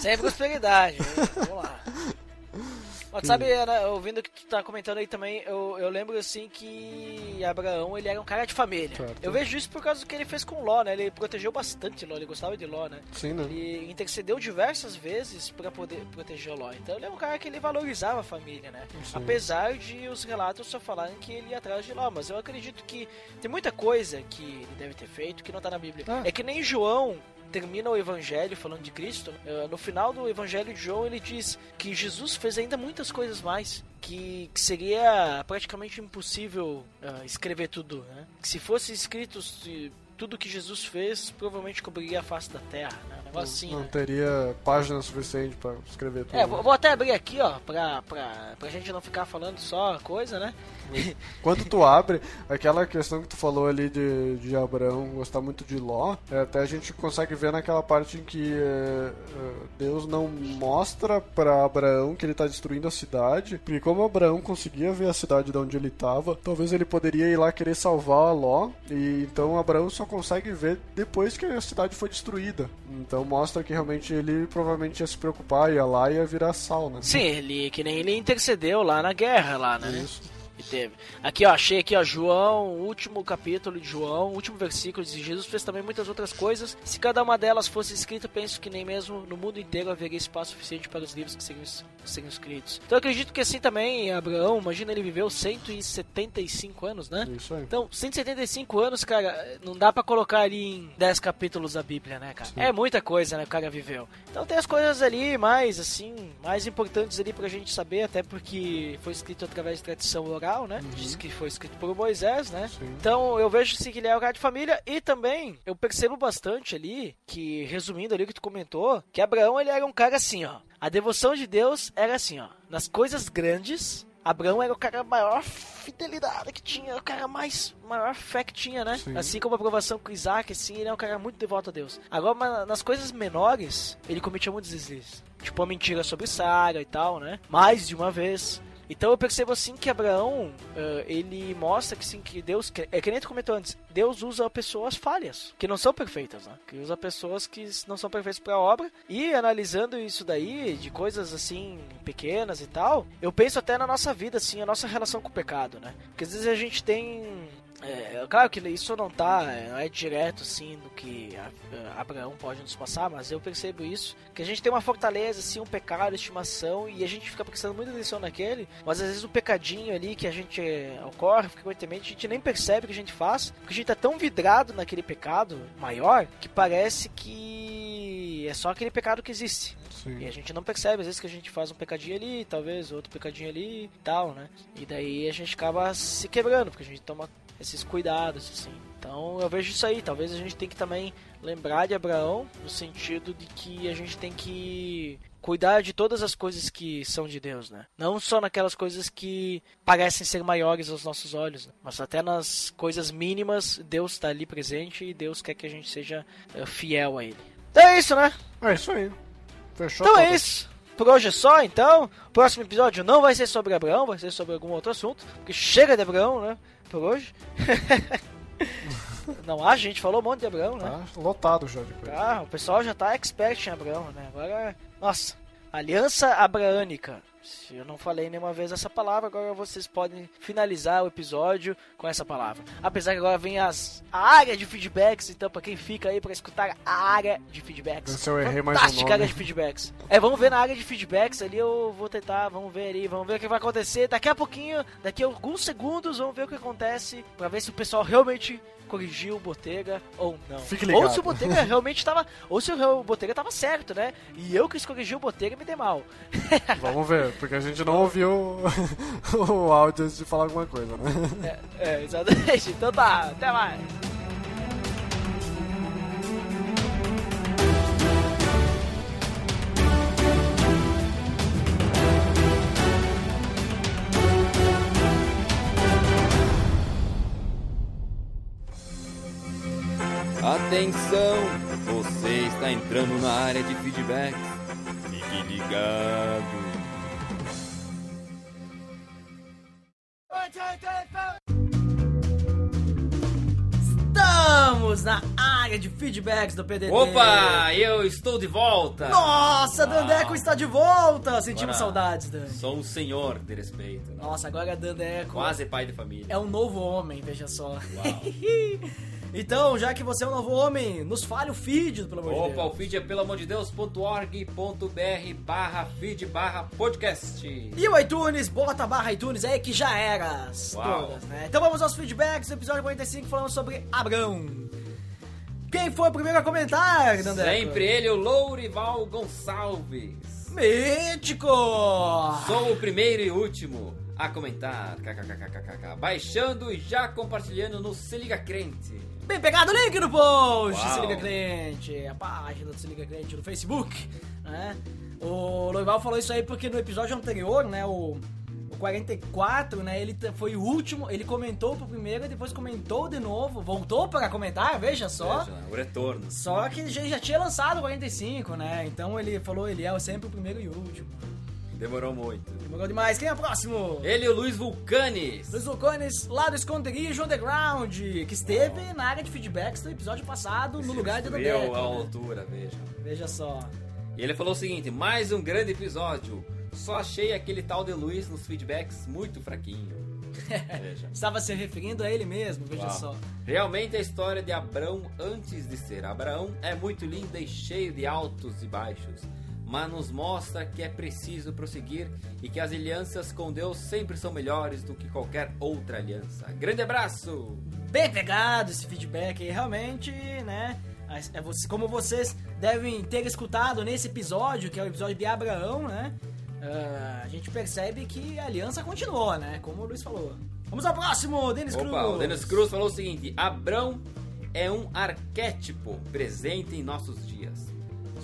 Sem prosperidade. hein? Vamos lá. Mas sabe, Ana, ouvindo o que tu tá comentando aí também, eu, eu lembro assim que Abraão, ele era um cara de família. Certo. Eu vejo isso por causa do que ele fez com Ló, né? Ele protegeu bastante Ló, ele gostava de Ló, né? Sim, né? Ele intercedeu diversas vezes pra poder proteger Ló. Então ele é um cara que ele valorizava a família, né? Sim. Apesar de os relatos só falarem que ele ia atrás de Ló. Mas eu acredito que tem muita coisa que ele deve ter feito que não tá na Bíblia. Ah. É que nem João termina o evangelho falando de Cristo, eh, no final do evangelho de João ele diz que Jesus fez ainda muitas coisas mais. Que, seria praticamente impossível ah, escrever tudo, né? Que se fosse escrito tudo que Jesus fez, provavelmente cobriria a face da terra, né? Um negócio assim, não né? teria página suficiente pra escrever tudo. É, vou, vou até abrir aqui, ó, pra, pra, pra gente não ficar falando só coisa, né? Quando tu abre, aquela questão que tu falou ali de, de Abraão gostar muito de Ló, é, até a gente consegue ver naquela parte em que é, é, Deus não mostra pra Abraão que ele tá destruindo a cidade, porque como Abraão conseguia ver a cidade de onde ele tava, talvez ele poderia ir lá querer salvar a Ló, e então Abraão só consegue ver depois que a cidade foi destruída. Então mostra que realmente ele provavelmente ia se preocupar, ia lá e ia virar sal, né? Sim, ele, que nem ele intercedeu lá na guerra, lá, né? Isso. Teve. Aqui, ó, achei aqui, ó, João, último capítulo de João, último versículo, diz: Jesus fez também muitas outras coisas. Se cada uma delas fosse escrita, penso que nem mesmo no mundo inteiro haveria espaço suficiente para os livros que seriam, seriam escritos. Então eu acredito que assim também, Abraão, imagina ele viveu 175 anos, né? Isso aí. Então, 175 anos, cara, não dá pra colocar ali em 10 capítulos da Bíblia, né, cara? É muita coisa, né, o cara viveu. Então tem as coisas ali mais, assim, mais importantes ali pra gente saber, até porque foi escrito através de tradição oral, né? Diz que foi escrito por Moisés, né? Sim. Então eu vejo assim, que ele é o cara de família e também eu percebo bastante ali que, resumindo ali o que tu comentou, que Abraão ele era um cara assim, ó. A devoção de Deus era assim, ó. Nas coisas grandes, Abraão era o cara maior fidelidade que tinha, o cara mais maior fé que tinha, né? Sim. Assim como a aprovação com Isaac, assim, ele é um cara muito devoto a Deus. Agora, nas coisas menores, ele cometia muitos deslizes. Tipo a mentira sobre Sara e tal, né? Mais de uma vez. Então eu percebo assim que Abraão, eh, ele mostra que sim, que Deus, é que nem tu comentou antes, Deus usa pessoas falhas, que não são perfeitas, né? Que usa pessoas que não são perfeitas para a obra. E analisando isso daí, de coisas assim, pequenas e tal, eu penso até na nossa vida, assim, a nossa relação com o pecado, né? Porque às vezes a gente tem é, claro que isso não tá, não é direto assim do que Abraão pode nos passar, mas eu percebo isso, que a gente tem uma fortaleza, assim, um pecado, estimação, e a gente fica prestando muita atenção naquele, mas às vezes o pecadinho ali que a gente é, ocorre frequentemente, a gente nem percebe que a gente faz, porque a gente tá tão vidrado naquele pecado maior, que parece que é só aquele pecado que existe. Sim. E a gente não percebe, às vezes, que a gente faz um pecadinho ali, talvez outro pecadinho ali e tal, né? E daí a gente acaba se quebrando, porque a gente toma esses cuidados, assim. Então eu vejo isso aí. Talvez a gente tenha que também lembrar de Abraão, no sentido de que a gente tem que cuidar de todas as coisas que são de Deus, né? Não só naquelas coisas que parecem ser maiores aos nossos olhos, né? mas até nas coisas mínimas, Deus está ali presente e Deus quer que a gente seja eh, fiel a Ele. Então é isso, né? É isso aí. Fechou. Então é isso. Por hoje é só, então. Próximo episódio não vai ser sobre Abraão, vai ser sobre algum outro assunto. Porque chega de Abraão, né? Por hoje. não há, gente falou um monte de Abraão, né? Tá lotado já de coisa. Tá, o pessoal já tá expert em Abraão, né? Agora, nossa, Aliança Abraânica. Se eu não falei nenhuma vez essa palavra, agora vocês podem finalizar o episódio com essa palavra. Apesar que agora vem as, a área de feedbacks, então pra quem fica aí pra escutar a área de feedbacks. Se eu errei mais um Fantástica nome. área de feedbacks. É, vamos ver na área de feedbacks ali, eu vou tentar, vamos ver ali, vamos ver o que vai acontecer. Daqui a pouquinho, daqui a alguns segundos, vamos ver o que acontece pra ver se o pessoal realmente corrigiu o Botega ou não. Fique ou ligado. se o Botega realmente tava. Ou se o Botega tava certo, né? E eu que corrigi o Botega e me dei mal. Vamos ver, porque a gente não ouviu o áudio antes de falar alguma coisa, né? É, é, exatamente. Então tá, até mais. Atenção! Você está entrando na área de feedbacks. Fique ligado. Estamos na área de feedbacks do PDD. Opa, eu estou de volta. Nossa, Dandeco Uau. está de volta! Sentimos Agora, saudades, Dan. Sou um senhor de respeito. né? Nossa, agora Dandeco Quase pai de família. é um novo homem, veja só. Uau. então, já que você é um novo homem, nos fale o feed, pelo amor de Opa, Deus. o feed é pelo amor de Deus.org.br barra feed barra podcast. E o iTunes, bota a barra iTunes aí que já era. Todas, né? Então vamos aos feedbacks do episódio 45 falando sobre Abrão. Quem foi o primeiro a comentar, Dandeco? Sempre ele, o Lourival Gonçalves. Mítico! Sou o primeiro e último a comentar. KKKKKK. Baixando e já compartilhando no Se Liga Crente. Bem pegado o link no post, Uau. Se Liga Crente, a página do Se Liga Crente no Facebook, né? O Loival falou isso aí porque no episódio anterior, né, o, o 44, né, ele foi o último, ele comentou pro primeiro e depois comentou de novo, voltou para comentar, veja só. Veja, o retorno. Só que já, já tinha lançado o 45, né? Então ele falou, ele é sempre o primeiro e último. Demorou muito. Demorou demais. Quem é o próximo? Ele, o Luiz Vulcanes. Luiz Vulcanes, lá do Esconderijo Underground, que esteve na área de feedbacks do episódio passado, no lugar de Dandeco. a né? altura, veja. Veja só. E ele falou o seguinte: mais um grande episódio. Só achei aquele tal de Luiz nos feedbacks muito fraquinho. Veja. Estava se referindo a ele mesmo, veja Uau. só. Realmente a história de Abraão antes de ser Abraão é muito linda e cheio de altos e baixos, mas nos mostra que é preciso prosseguir e que as alianças com Deus sempre são melhores do que qualquer outra aliança. Grande abraço! Bem pegado esse feedback aí, realmente, né? é Como vocês devem ter escutado nesse episódio, que é o episódio de Abraão, né? Ah, a gente percebe que a aliança continuou, né? Como o Luiz falou. Vamos ao próximo, Denis Cruz. O Denis Cruz falou o seguinte: Abrão é um arquétipo presente em nossos dias,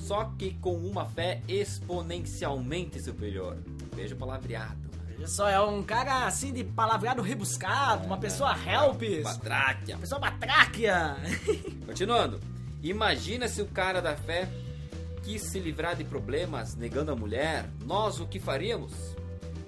só que com uma fé exponencialmente superior. Veja o palavreado. Veja só, é um cara assim de palavreado rebuscado, uma pessoa helps, Patráquia. uma pessoa batráquia. Continuando. Imagina se o cara da fé quis se livrar de problemas negando a mulher, nós o que faríamos?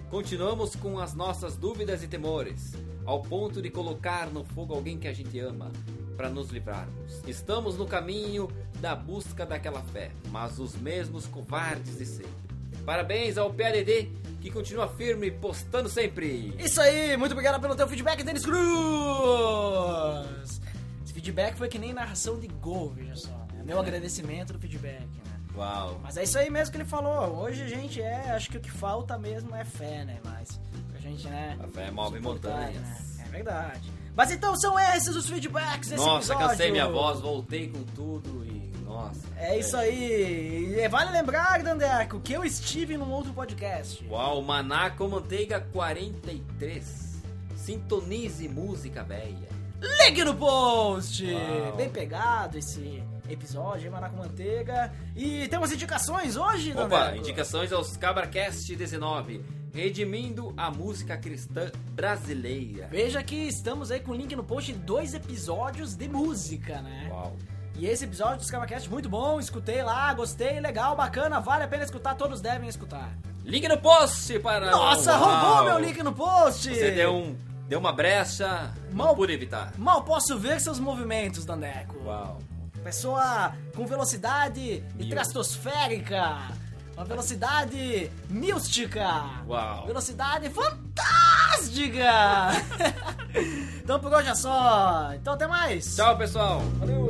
Continuamos com as nossas dúvidas e temores, ao ponto de colocar no fogo alguém que a gente ama para nos livrarmos. Estamos no caminho da busca daquela fé, mas os mesmos covardes de sempre. Parabéns ao PADD que continua firme postando sempre. Isso aí, muito obrigado pelo teu feedback, Denis Cruz! Esse feedback foi que nem narração de gol, veja só. Né? Meu agradecimento do feedback, né? Uau. Mas é isso aí mesmo que ele falou. Hoje a gente é, acho que o que falta mesmo é fé, né? Mas a gente, né? A fé move suportar, montanhas. né? É verdade. Mas então são esses os feedbacks desse Nossa, episódio. cansei minha voz, voltei com tudo e. Nossa. É isso aí. E vale lembrar, Dandeco, que eu estive num outro podcast. Uau, Maná com Manteiga 43. Sintonize música velha. Link no post! Uau. Bem pegado esse episódio, Maná com Manteiga. E temos indicações hoje, Opa, Dandeco? indicações aos Cabracast 19. Redimindo a música cristã brasileira. Veja que estamos aí com o link no post de dois episódios de música, né? Uau. E esse episódio do Scavacast muito bom, escutei lá, gostei, legal, bacana, vale a pena escutar, todos devem escutar. Link no post para. Nossa, Uau. roubou meu link no post! Você deu um. Deu uma brecha, Mal- pude evitar. Mal posso ver seus movimentos, Dandeco. Uau. Pessoa com velocidade Mil. estratosférica. Uma velocidade mística. Uau. Velocidade fantástica. então por hoje é só. Então até mais. Tchau, pessoal. Valeu.